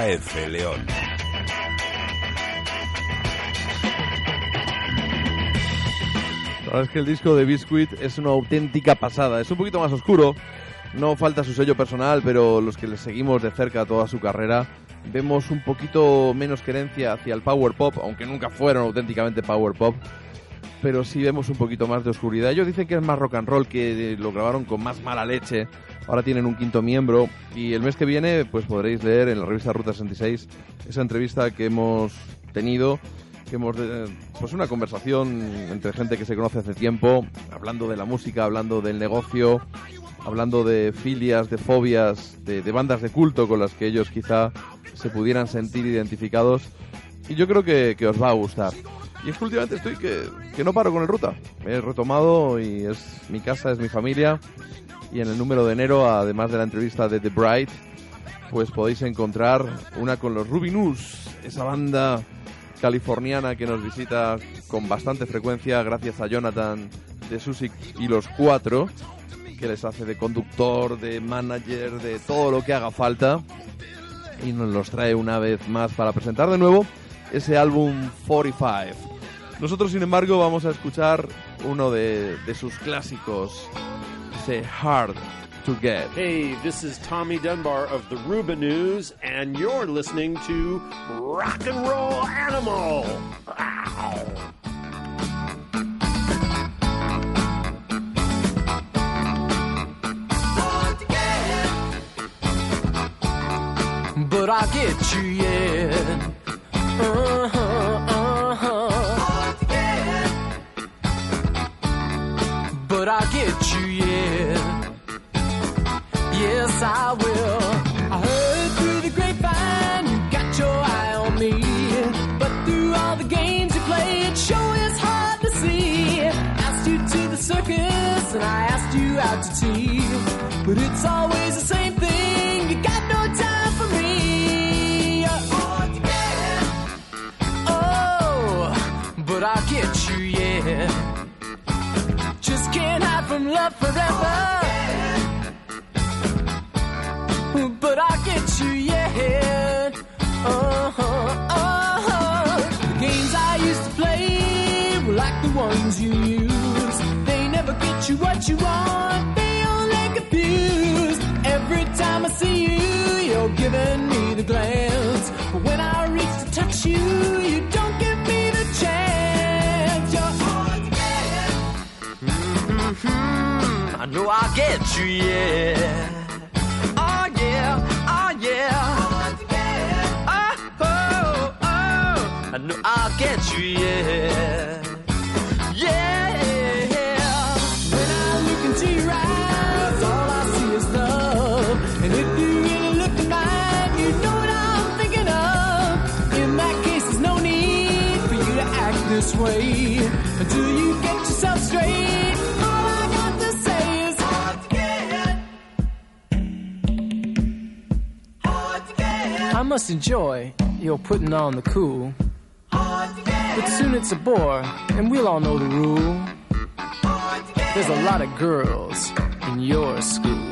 [SPEAKER 5] JF León.
[SPEAKER 3] La verdad es que el disco de Biscuit es una auténtica pasada. Es un poquito más oscuro, no falta su sello personal, pero los que le seguimos de cerca toda su carrera vemos un poquito menos querencia hacia el power pop, aunque nunca fueron auténticamente power pop. Pero sí vemos un poquito más de oscuridad. Ellos dicen que es más rock and roll, que lo grabaron con más mala leche. Ahora tienen un quinto miembro. Y el mes que viene, pues podréis leer en la revista Ruta 66 esa entrevista que hemos tenido que hemos pues una conversación entre gente que se conoce hace tiempo, hablando de la música, hablando del negocio, hablando de filias, de fobias, de, de bandas de culto con las que ellos quizá se pudieran sentir identificados. Y yo creo que, que os va a gustar. Y es que últimamente estoy que, que no paro con el ruta. Me he retomado y es mi casa, es mi familia. Y en el número de enero, además de la entrevista de The Bright, pues podéis encontrar una con los Rubinus, esa banda californiana que nos visita con bastante frecuencia gracias a Jonathan de Susik y los cuatro que les hace de conductor, de manager, de todo lo que haga falta. Y nos los trae una vez más para presentar de nuevo ese álbum 45. Nosotros, sin embargo, vamos a escuchar uno de, de sus clásicos, ese Hard to Get.
[SPEAKER 10] Hey, this is Tommy Dunbar of the Ruba News, and you're listening to Rock and Roll Animal. Ow.
[SPEAKER 11] but I'll get you, yeah. I will. I heard through the grapevine you got your eye on me, but through all the games you play, it sure is hard to see. Asked you to the circus and I asked you out to tea, but it's always the same thing. You got no time for me. Oh, but I'll get you, yeah. Just can't hide from love forever. But I'll get you, yeah. Uh-huh, uh-huh. The games I used to play were like the ones you use. They never get you what you want. They only confuse. Every time I see you, you're giving me the glance. But when I reach to touch you, you don't give me the chance. You're hard to get. Mhm. I know I'll get you, yeah. I know I'll get you, yeah. Yeah. When I look into your eyes, all I see is love. And if you really look at mine, you know what I'm thinking of. In that case, there's no need for you to act this way. Until you get yourself straight, all I got to say is hard to get. I must enjoy your putting on the cool. But soon it's a bore, and we'll all know the rule. There's a lot of girls in your school.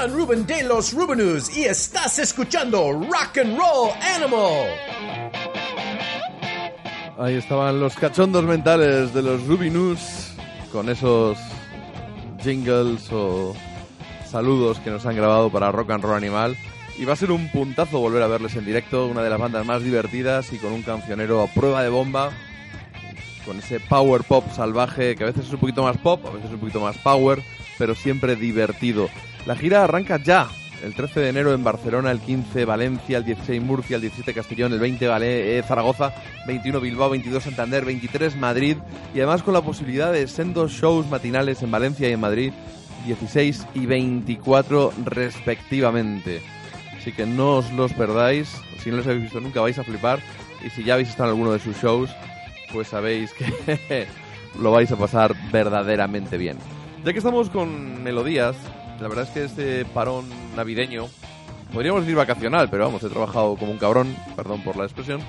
[SPEAKER 10] Soy John Ruben de los Rubenus y estás escuchando Rock and Roll Animal.
[SPEAKER 3] Ahí estaban los cachondos mentales de los Rubinus con esos jingles o saludos que nos han grabado para Rock and Roll Animal. Y va a ser un puntazo volver a verles en directo, una de las bandas más divertidas y con un cancionero a prueba de bomba, con ese power pop salvaje que a veces es un poquito más pop, a veces es un poquito más power, pero siempre divertido. La gira arranca ya, el 13 de enero en Barcelona, el 15 Valencia, el 16 Murcia, el 17 Castellón, el 20 Vale- eh, Zaragoza, 21 Bilbao, 22 Santander, 23 Madrid y además con la posibilidad de sendos shows matinales en Valencia y en Madrid, 16 y 24 respectivamente. Así que no os los perdáis, si no los habéis visto nunca vais a flipar y si ya habéis estado en alguno de sus shows, pues sabéis que (laughs) lo vais a pasar verdaderamente bien. Ya que estamos con melodías, la verdad es que este parón navideño, podríamos decir vacacional, pero vamos, he trabajado como un cabrón, perdón por la expresión,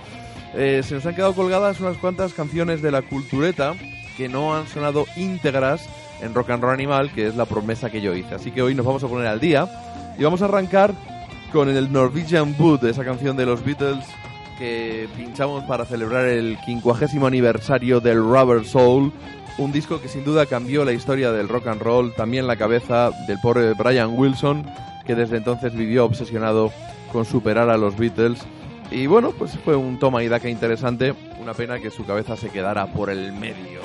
[SPEAKER 3] eh, se nos han quedado colgadas unas cuantas canciones de la cultureta que no han sonado íntegras en Rock and Roll Animal, que es la promesa que yo hice. Así que hoy nos vamos a poner al día y vamos a arrancar con el Norwegian Wood, esa canción de los Beatles que pinchamos para celebrar el 50 aniversario del Rubber Soul, un disco que sin duda cambió la historia del rock and roll, también la cabeza del pobre Brian Wilson, que desde entonces vivió obsesionado con superar a los Beatles. Y bueno, pues fue un toma y daca interesante, una pena que su cabeza se quedara por el medio.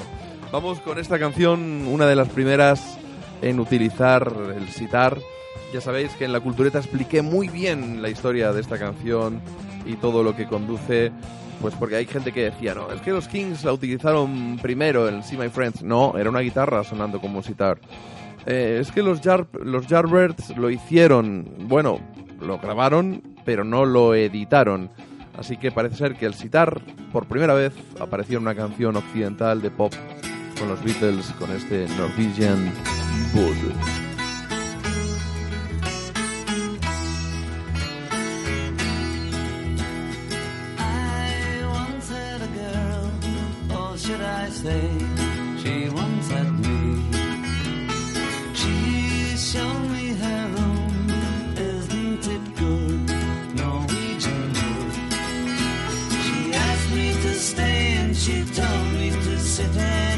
[SPEAKER 3] Vamos con esta canción, una de las primeras en utilizar el sitar. Ya sabéis que en la cultureta expliqué muy bien la historia de esta canción y todo lo que conduce Pues porque hay gente que decía, no, es que los Kings la utilizaron primero en See My Friends. No, era una guitarra sonando como un sitar. Eh, es que los, Jar los lo hicieron, bueno, lo grabaron, pero no lo editaron. Así que parece ser que el sitar, por primera vez, apareció en una canción occidental de pop con los Beatles, con este Norwegian Wood.
[SPEAKER 8] I say, she once had me. She showed me her room, isn't it good? Norwegian wood. She asked me to stay and she told me to sit anywhere.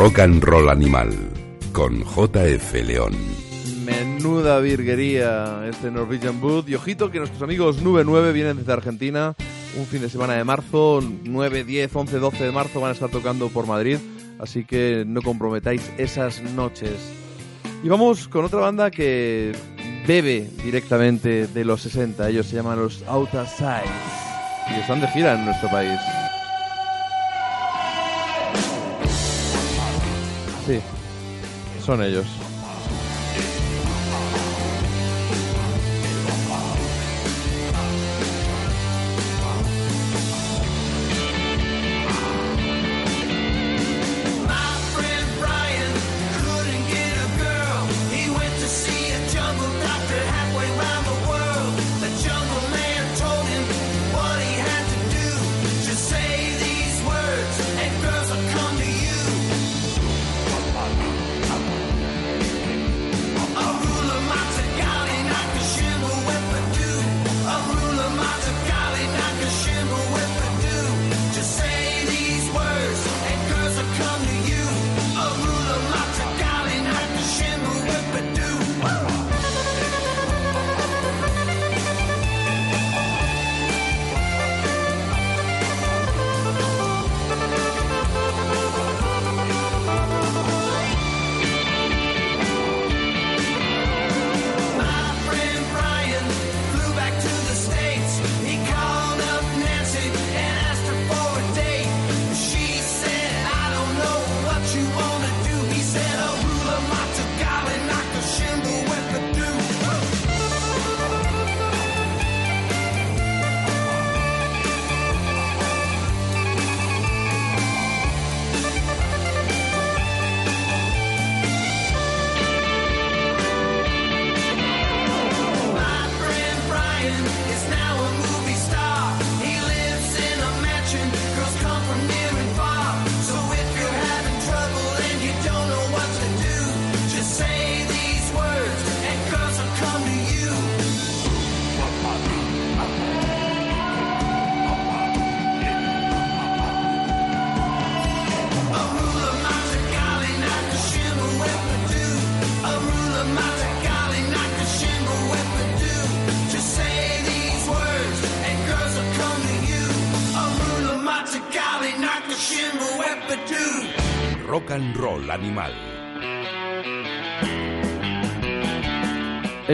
[SPEAKER 5] Rock and Roll Animal con JF León.
[SPEAKER 3] Menuda virguería este Norwegian Wood. Y ojito que nuestros amigos Nube 9 vienen desde Argentina. Un fin de semana de marzo, 9, 10, 11, 12 de marzo van a estar tocando por Madrid. Así que no comprometáis esas noches. Y vamos con otra banda que bebe directamente de los 60. Ellos se llaman los Outer Sides. Y están de gira en nuestro país. Sí, son ellos.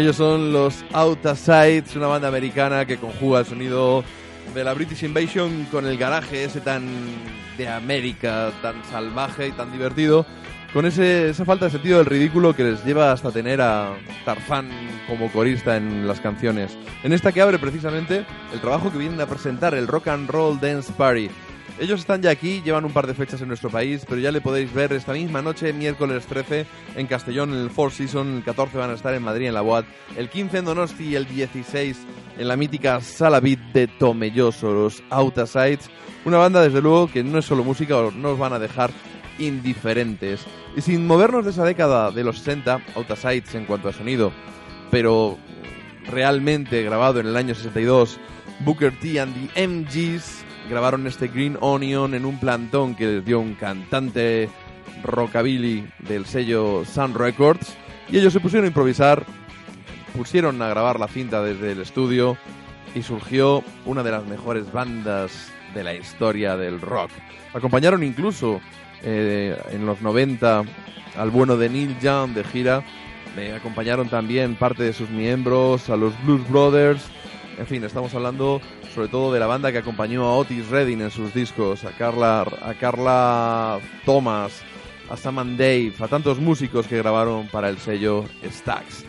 [SPEAKER 3] Ellos son los Outasides, una banda americana que conjuga el sonido de la British Invasion con el garaje ese tan de América, tan salvaje y tan divertido, con ese, esa falta de sentido del ridículo que les lleva hasta tener a Tarzán como corista en las canciones. En esta que abre precisamente el trabajo que vienen a presentar, el Rock and Roll Dance Party. Ellos están ya aquí, llevan un par de fechas en nuestro país, pero ya le podéis ver esta misma noche, miércoles 13, en Castellón, en el Four Seasons, el 14 van a estar en Madrid, en la Boat, el 15 en Donosti y el 16 en la mítica Sala Beat de Tomelloso, los Outasides. Una banda, desde luego, que no es solo música, no os van a dejar indiferentes. Y sin movernos de esa década de los 60, Outasides en cuanto a sonido, pero realmente grabado en el año 62, Booker T and the MGs grabaron este Green Onion en un plantón que les dio un cantante rockabilly del sello Sun Records. Y ellos se pusieron a improvisar, pusieron a grabar la cinta desde el estudio y surgió una de las mejores bandas de la historia del rock. Acompañaron incluso eh, en los 90 al bueno de Neil Young de gira, le acompañaron también parte de sus miembros, a los Blues Brothers, en fin, estamos hablando sobre todo de la banda que acompañó a Otis Redding en sus discos, a Carla, a Carla Thomas, a Sam and Dave, a tantos músicos que grabaron para el sello Stax.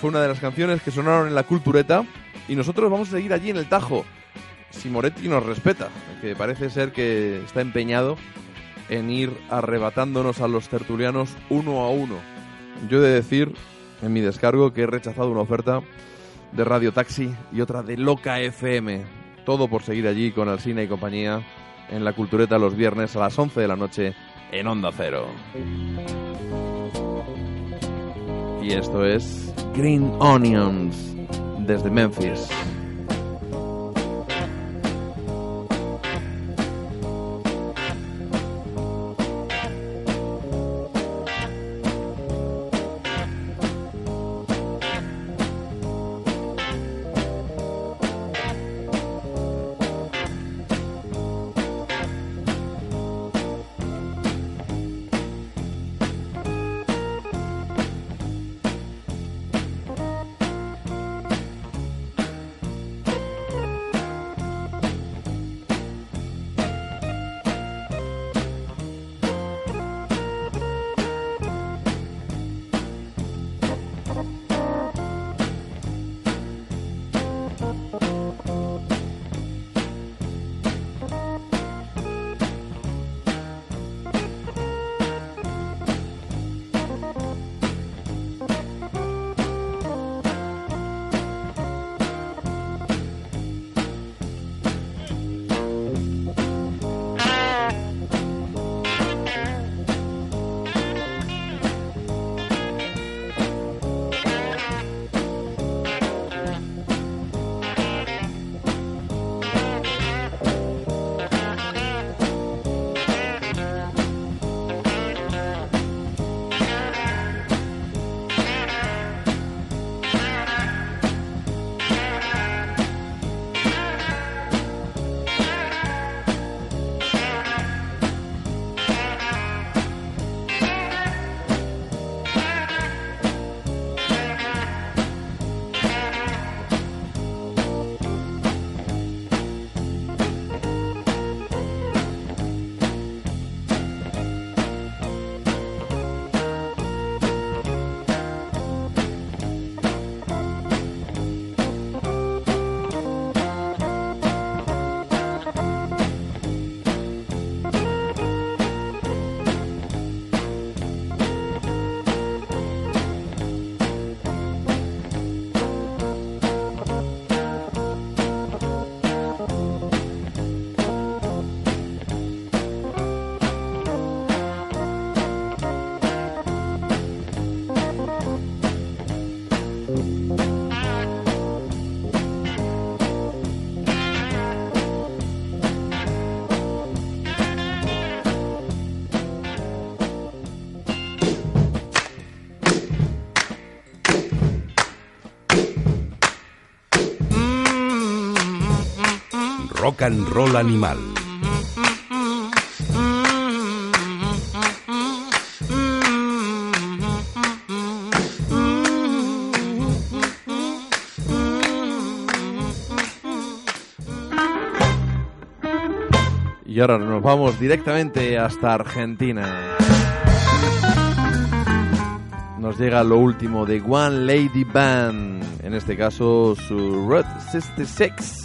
[SPEAKER 3] Fue una de las canciones que sonaron en la cultureta y nosotros vamos a seguir allí en el Tajo. Si Moretti nos respeta, que parece ser que está empeñado en ir arrebatándonos a los tertulianos uno a uno. Yo he de decir, en mi descargo, que he rechazado una oferta de Radio Taxi y otra de Loca FM. Todo por seguir allí con Alsina y compañía en la Cultureta los viernes a las 11 de la noche en Onda Cero. Y esto es Green Onions desde Memphis.
[SPEAKER 5] rock animal.
[SPEAKER 3] Y ahora nos vamos directamente hasta Argentina. Nos llega lo último de One Lady Band, en este caso su
[SPEAKER 12] Route 66.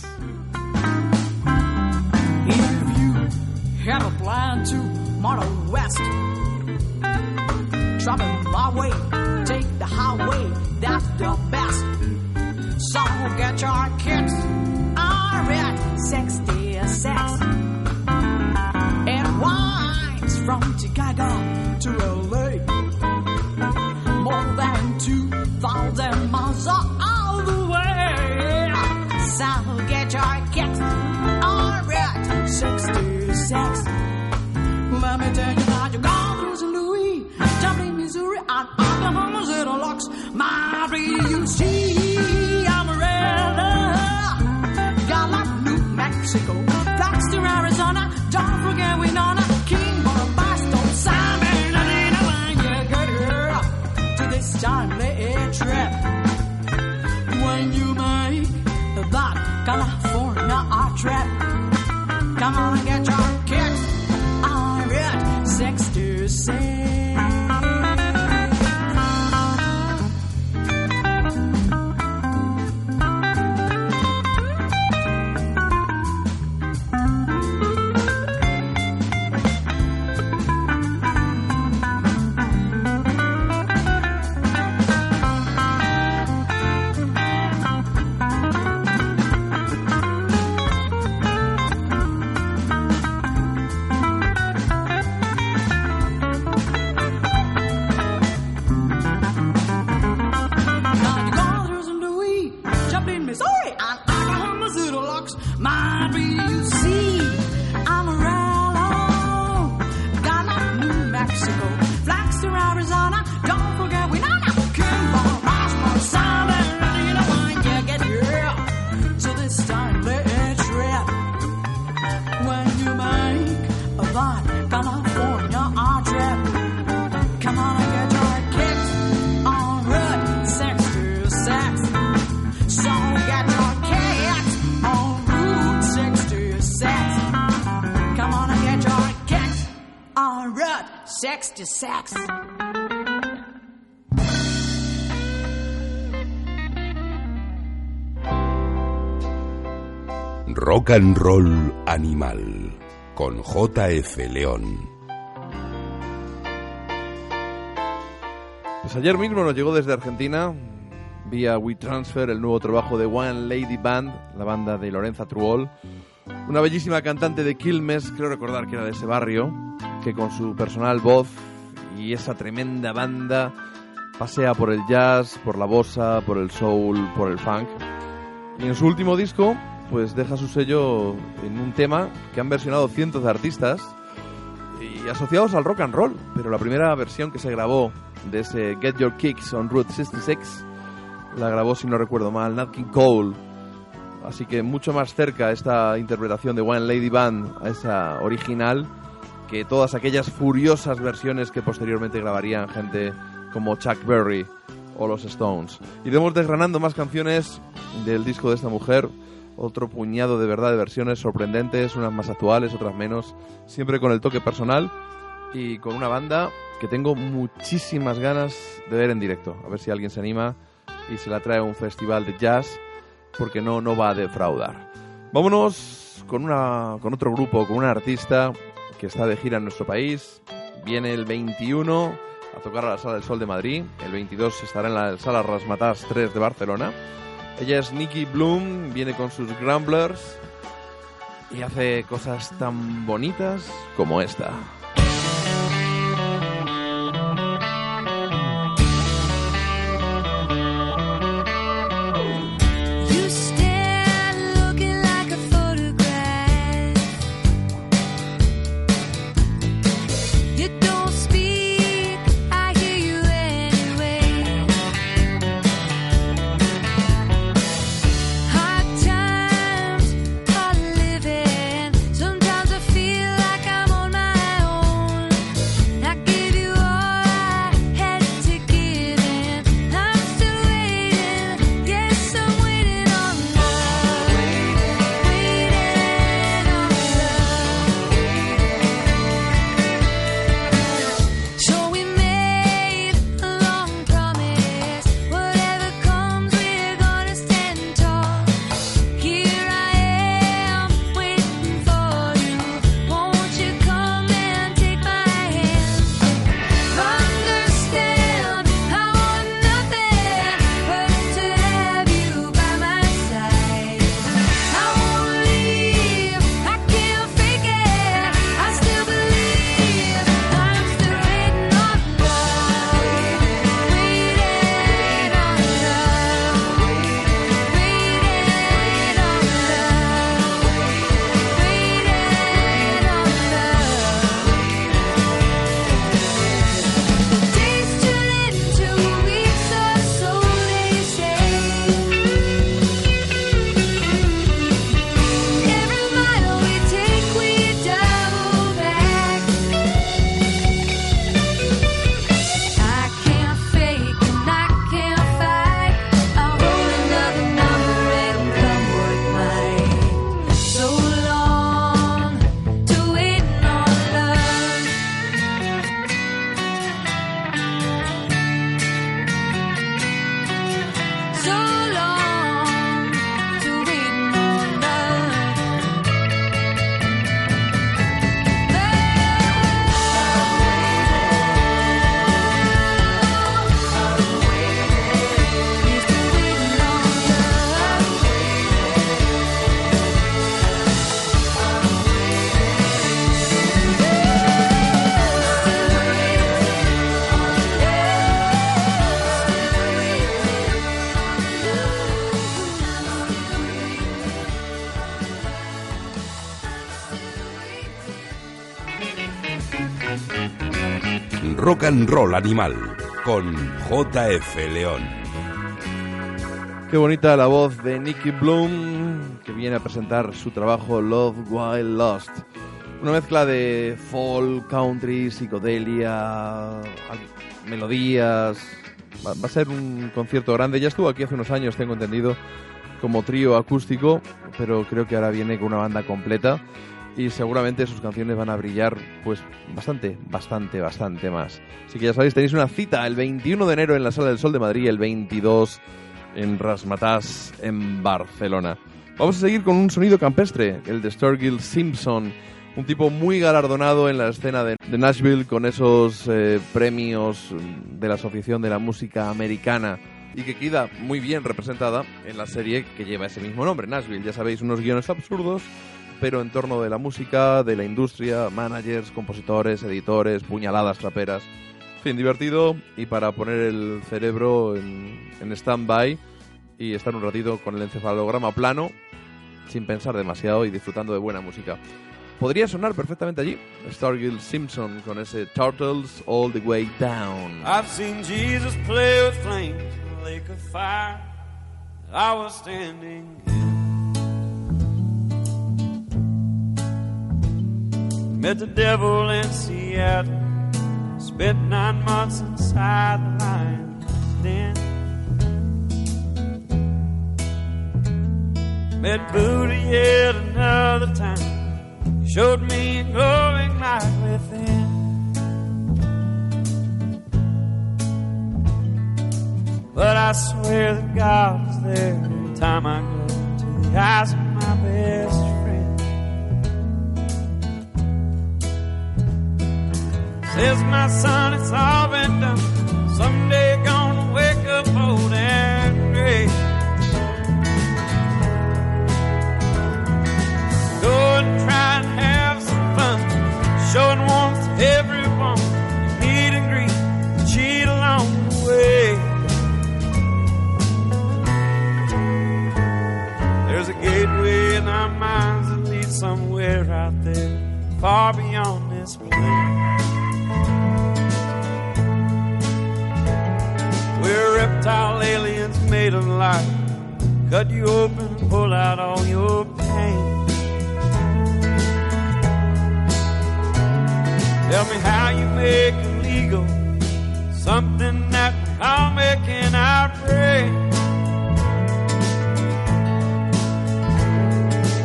[SPEAKER 5] Rock and Roll Animal con JF León.
[SPEAKER 3] Pues ayer mismo nos llegó desde Argentina, vía WeTransfer, el nuevo trabajo de One Lady Band, la banda de Lorenza Truol. Una bellísima cantante de Quilmes, creo recordar que era de ese barrio, que con su personal voz y esa tremenda banda pasea por el jazz, por la bossa, por el soul, por el funk. Y en su último disco, pues deja su sello en un tema que han versionado cientos de artistas y asociados al rock and roll. Pero la primera versión que se grabó de ese Get Your Kicks on Route 66 la grabó, si no recuerdo mal, Nat King Cole. Así que mucho más cerca esta interpretación de One Lady Band a esa original que todas aquellas furiosas versiones que posteriormente grabarían gente como Chuck Berry o los Stones. Iremos desgranando más canciones del disco de esta mujer, otro puñado de verdad de versiones sorprendentes, unas más actuales, otras menos, siempre con el toque personal y con una banda que tengo muchísimas ganas de ver en directo. A ver si alguien se anima y se la trae a un festival de jazz, porque no, no va a defraudar. Vámonos con, una, con otro grupo, con un artista que está de gira en nuestro país. Viene el 21 a tocar a la Sala del Sol de Madrid. El 22 estará en la Sala Rasmatas 3 de Barcelona. Ella es Nikki Bloom, viene con sus Grumblers y hace cosas tan bonitas como esta.
[SPEAKER 5] And Roll Animal con JF León.
[SPEAKER 3] Qué bonita la voz de Nicky Bloom, que viene a presentar su trabajo Love While Lost. Una mezcla de folk, country, psicodelia, melodías. Va a ser un concierto grande. Ya estuvo aquí hace unos años, tengo entendido, como trío acústico, pero creo que ahora viene con una banda completa y seguramente sus canciones van a brillar pues bastante, bastante, bastante más. Así que ya sabéis, tenéis una cita el 21 de enero en la Sala del Sol de Madrid, el 22 en Rasmatas, en Barcelona. Vamos a seguir con un sonido campestre, el de Sturgill Simpson, un tipo muy galardonado en la escena de, de Nashville con esos eh, premios de la Asociación de la Música Americana y que queda muy bien representada en la serie que lleva ese mismo nombre, Nashville. Ya sabéis, unos guiones absurdos, pero en torno de la música, de la industria, managers, compositores, editores, puñaladas traperas. En fin, divertido y para poner el cerebro en, en stand-by y estar un ratito con el encefalograma plano, sin pensar demasiado y disfrutando de buena música. Podría sonar perfectamente allí, Stargill Simpson con ese Turtles All the Way Down.
[SPEAKER 4] I've seen Jesus play with flames a lake of fire. I was standing Met the devil in Seattle. Spent nine months inside the lion's den. Met Buddha yet another time. He Showed me a glowing light within. But I swear that God is there every time I go to the eyes Says my son, it's all been done. Someday gonna wake up old and gray. Go and try and have some fun, showing warmth to everyone. Meet and greet, cheat along the way. There's a gateway in our minds that leads somewhere out there, far beyond this plane. Reptile aliens made of light. Cut you open, pull out all your pain. Tell me how you make illegal something that we all making our brain.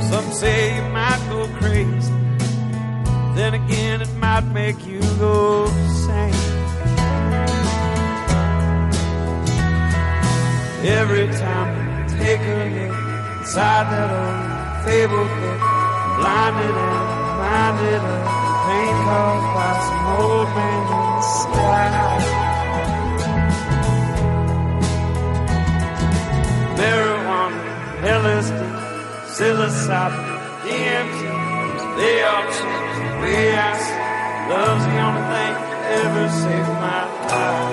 [SPEAKER 4] Some say you might go crazy. Then again, it might make you go Every time you take a look inside that old fable book, blinded and reminded of the pain caused by some old man inside. Marijuana, LSD, psilocybin, DMT, they all change the way I see. Love's the only thing that ever saved my life.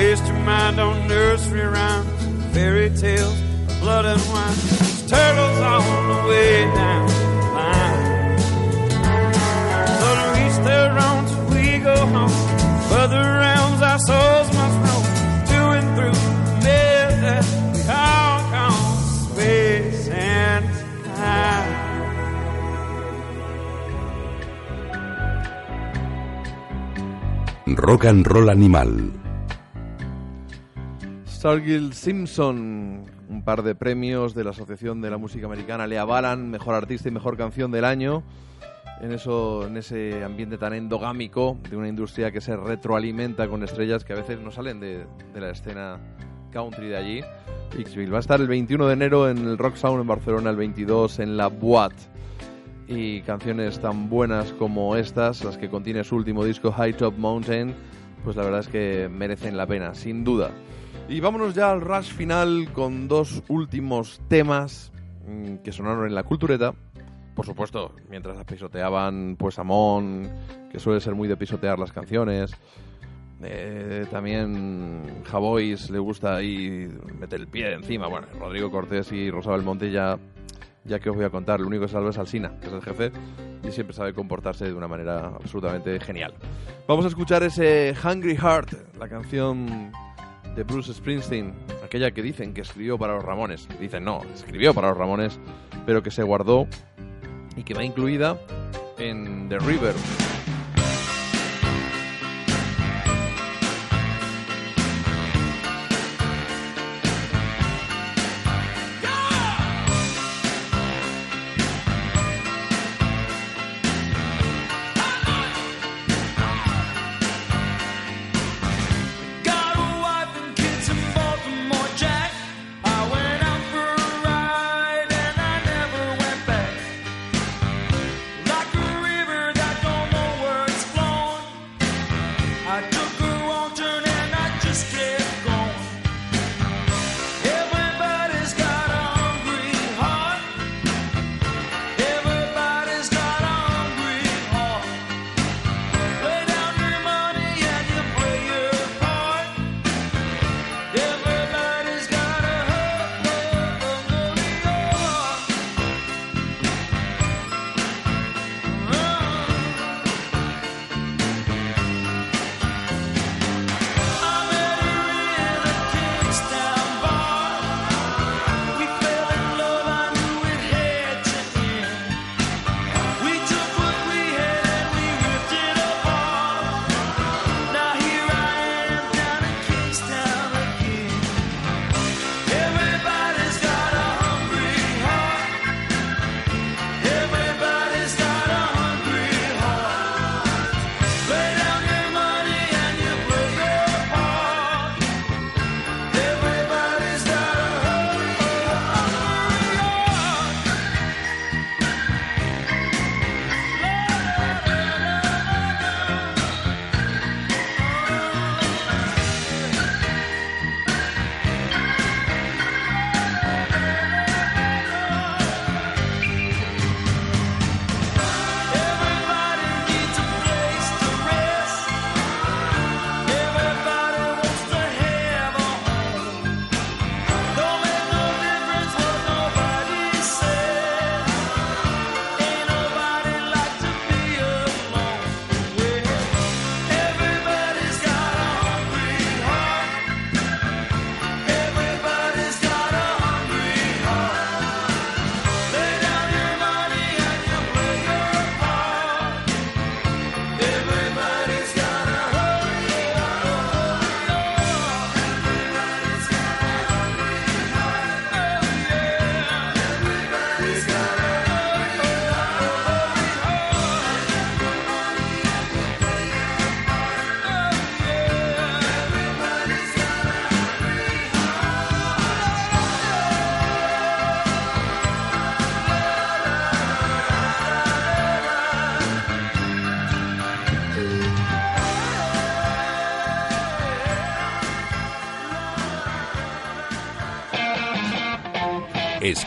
[SPEAKER 4] Waste your mind on nursery rhymes, fairy tales, blood and wine. There's turtles on the way down the line. So to reach their till we go home. Further realms our souls must roam to and through the we all call space and time.
[SPEAKER 5] Rock and Roll Animal.
[SPEAKER 3] Stargill Simpson, un par de premios de la Asociación de la Música Americana le avalan mejor artista y mejor canción del año. En eso, en ese ambiente tan endogámico de una industria que se retroalimenta con estrellas que a veces no salen de, de la escena country de allí. Ixville va a estar el 21 de enero en el Rock Sound en Barcelona, el 22 en la Boat. Y canciones tan buenas como estas, las que contiene su último disco High Top Mountain, pues la verdad es que merecen la pena, sin duda. Y vámonos ya al rush final con dos últimos temas mm, que sonaron en la cultureta. Por supuesto, mientras pisoteaban pues Amon, que suele ser muy de pisotear las canciones. Eh, también Javois le gusta ahí meter el pie encima. Bueno, Rodrigo Cortés y Rosa Belmonte ya, ya que os voy a contar. Lo único que salva es Alsina, que es el jefe. Y siempre sabe comportarse de una manera absolutamente genial. Vamos a escuchar ese Hungry Heart, la canción de Bruce Springsteen, aquella que dicen que escribió para los Ramones. Dicen no, escribió para los Ramones, pero que se guardó y que va incluida en The River.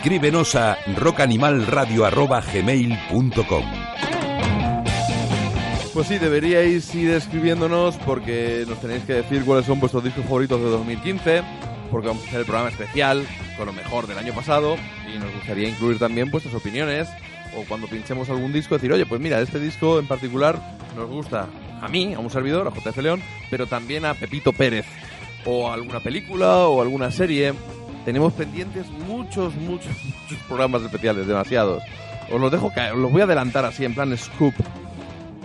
[SPEAKER 5] Escríbenos a rockanimalradio.gmail.com
[SPEAKER 3] Pues sí, deberíais ir escribiéndonos porque nos tenéis que decir cuáles son vuestros discos favoritos de 2015, porque vamos a hacer el programa especial con lo mejor del año pasado y nos gustaría incluir también vuestras opiniones. O cuando pinchemos algún disco decir, oye, pues mira, este disco en particular nos gusta a mí, a un servidor, a JF León, pero también a Pepito Pérez o a alguna película o alguna serie. Tenemos pendientes muchos, muchos, muchos programas especiales, demasiados. Os los dejo caer, os los voy a adelantar así en plan scoop.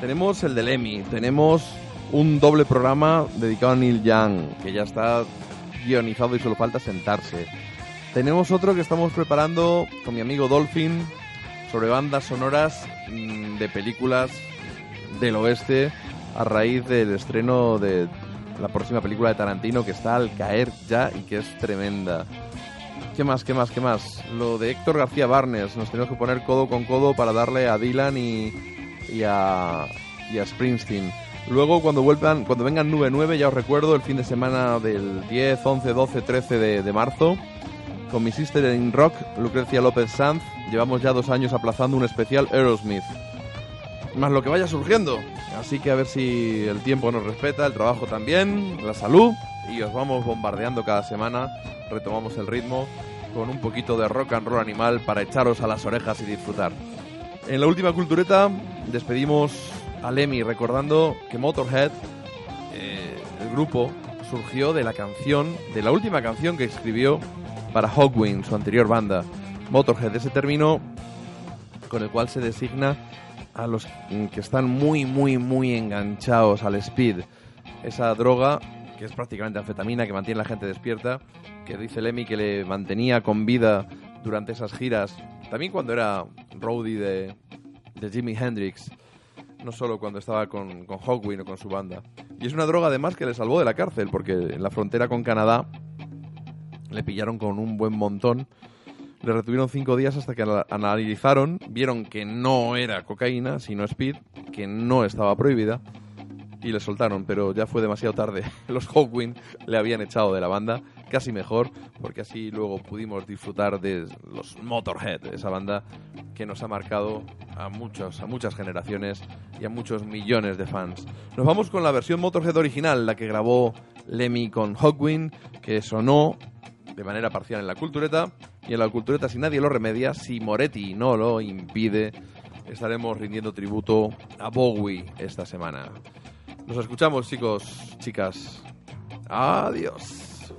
[SPEAKER 3] Tenemos el del Emmy, tenemos un doble programa dedicado a Neil Young, que ya está guionizado y solo falta sentarse. Tenemos otro que estamos preparando con mi amigo Dolphin sobre bandas sonoras mm, de películas del oeste a raíz del estreno de la próxima película de Tarantino que está al caer ya y que es tremenda. ¿Qué más, qué más, qué más? Lo de Héctor García Barnes, nos tenemos que poner codo con codo para darle a Dylan y, a, Springsteen. Luego, cuando vuelvan, cuando vengan 9-9, ya os recuerdo, el fin de semana del 10, 11, 12, 13 de, de marzo, con mi sister in rock, Lucrecia López Sanz, llevamos ya dos años aplazando un especial Aerosmith. Más lo que vaya surgiendo. Así que a ver si el tiempo nos respeta, el trabajo también, la salud, y os vamos bombardeando cada semana. Retomamos el ritmo con un poquito de rock and roll animal para echaros a las orejas y disfrutar. En la última cultureta despedimos a Lemmy recordando que Motorhead, eh, el grupo, surgió de la canción, de la última canción que escribió para Hawkwind, su anterior banda. Motorhead, ese término con el cual se designa a los que están muy, muy, muy enganchados al speed. Esa droga que es prácticamente anfetamina, que mantiene la gente despierta, que dice Lemmy que le mantenía con vida durante esas giras, también cuando era roadie de, de Jimi Hendrix, no solo cuando estaba con, con Hawkwind o con su banda. Y es una droga además que le salvó de la cárcel, porque en la frontera con Canadá le pillaron con un buen montón. Le retuvieron cinco días hasta que ana- analizaron, vieron que no era cocaína, sino speed, que no estaba prohibida, y le soltaron, pero ya fue demasiado tarde. (laughs) Los Hawkwind le habían echado de la banda, casi mejor, porque así luego pudimos disfrutar de los Motorhead, esa banda que nos ha marcado a muchos, a muchas generaciones y a muchos millones de fans. Nos vamos con la versión Motorhead original, la que grabó Lemmy con Hawkwind, que sonó de manera parcial en la cultureta, y en la cultureta, si nadie lo remedia, si Moretti no lo impide, estaremos rindiendo tributo a Bowie esta semana. Nos escuchamos, chicos, chicas. Adiós.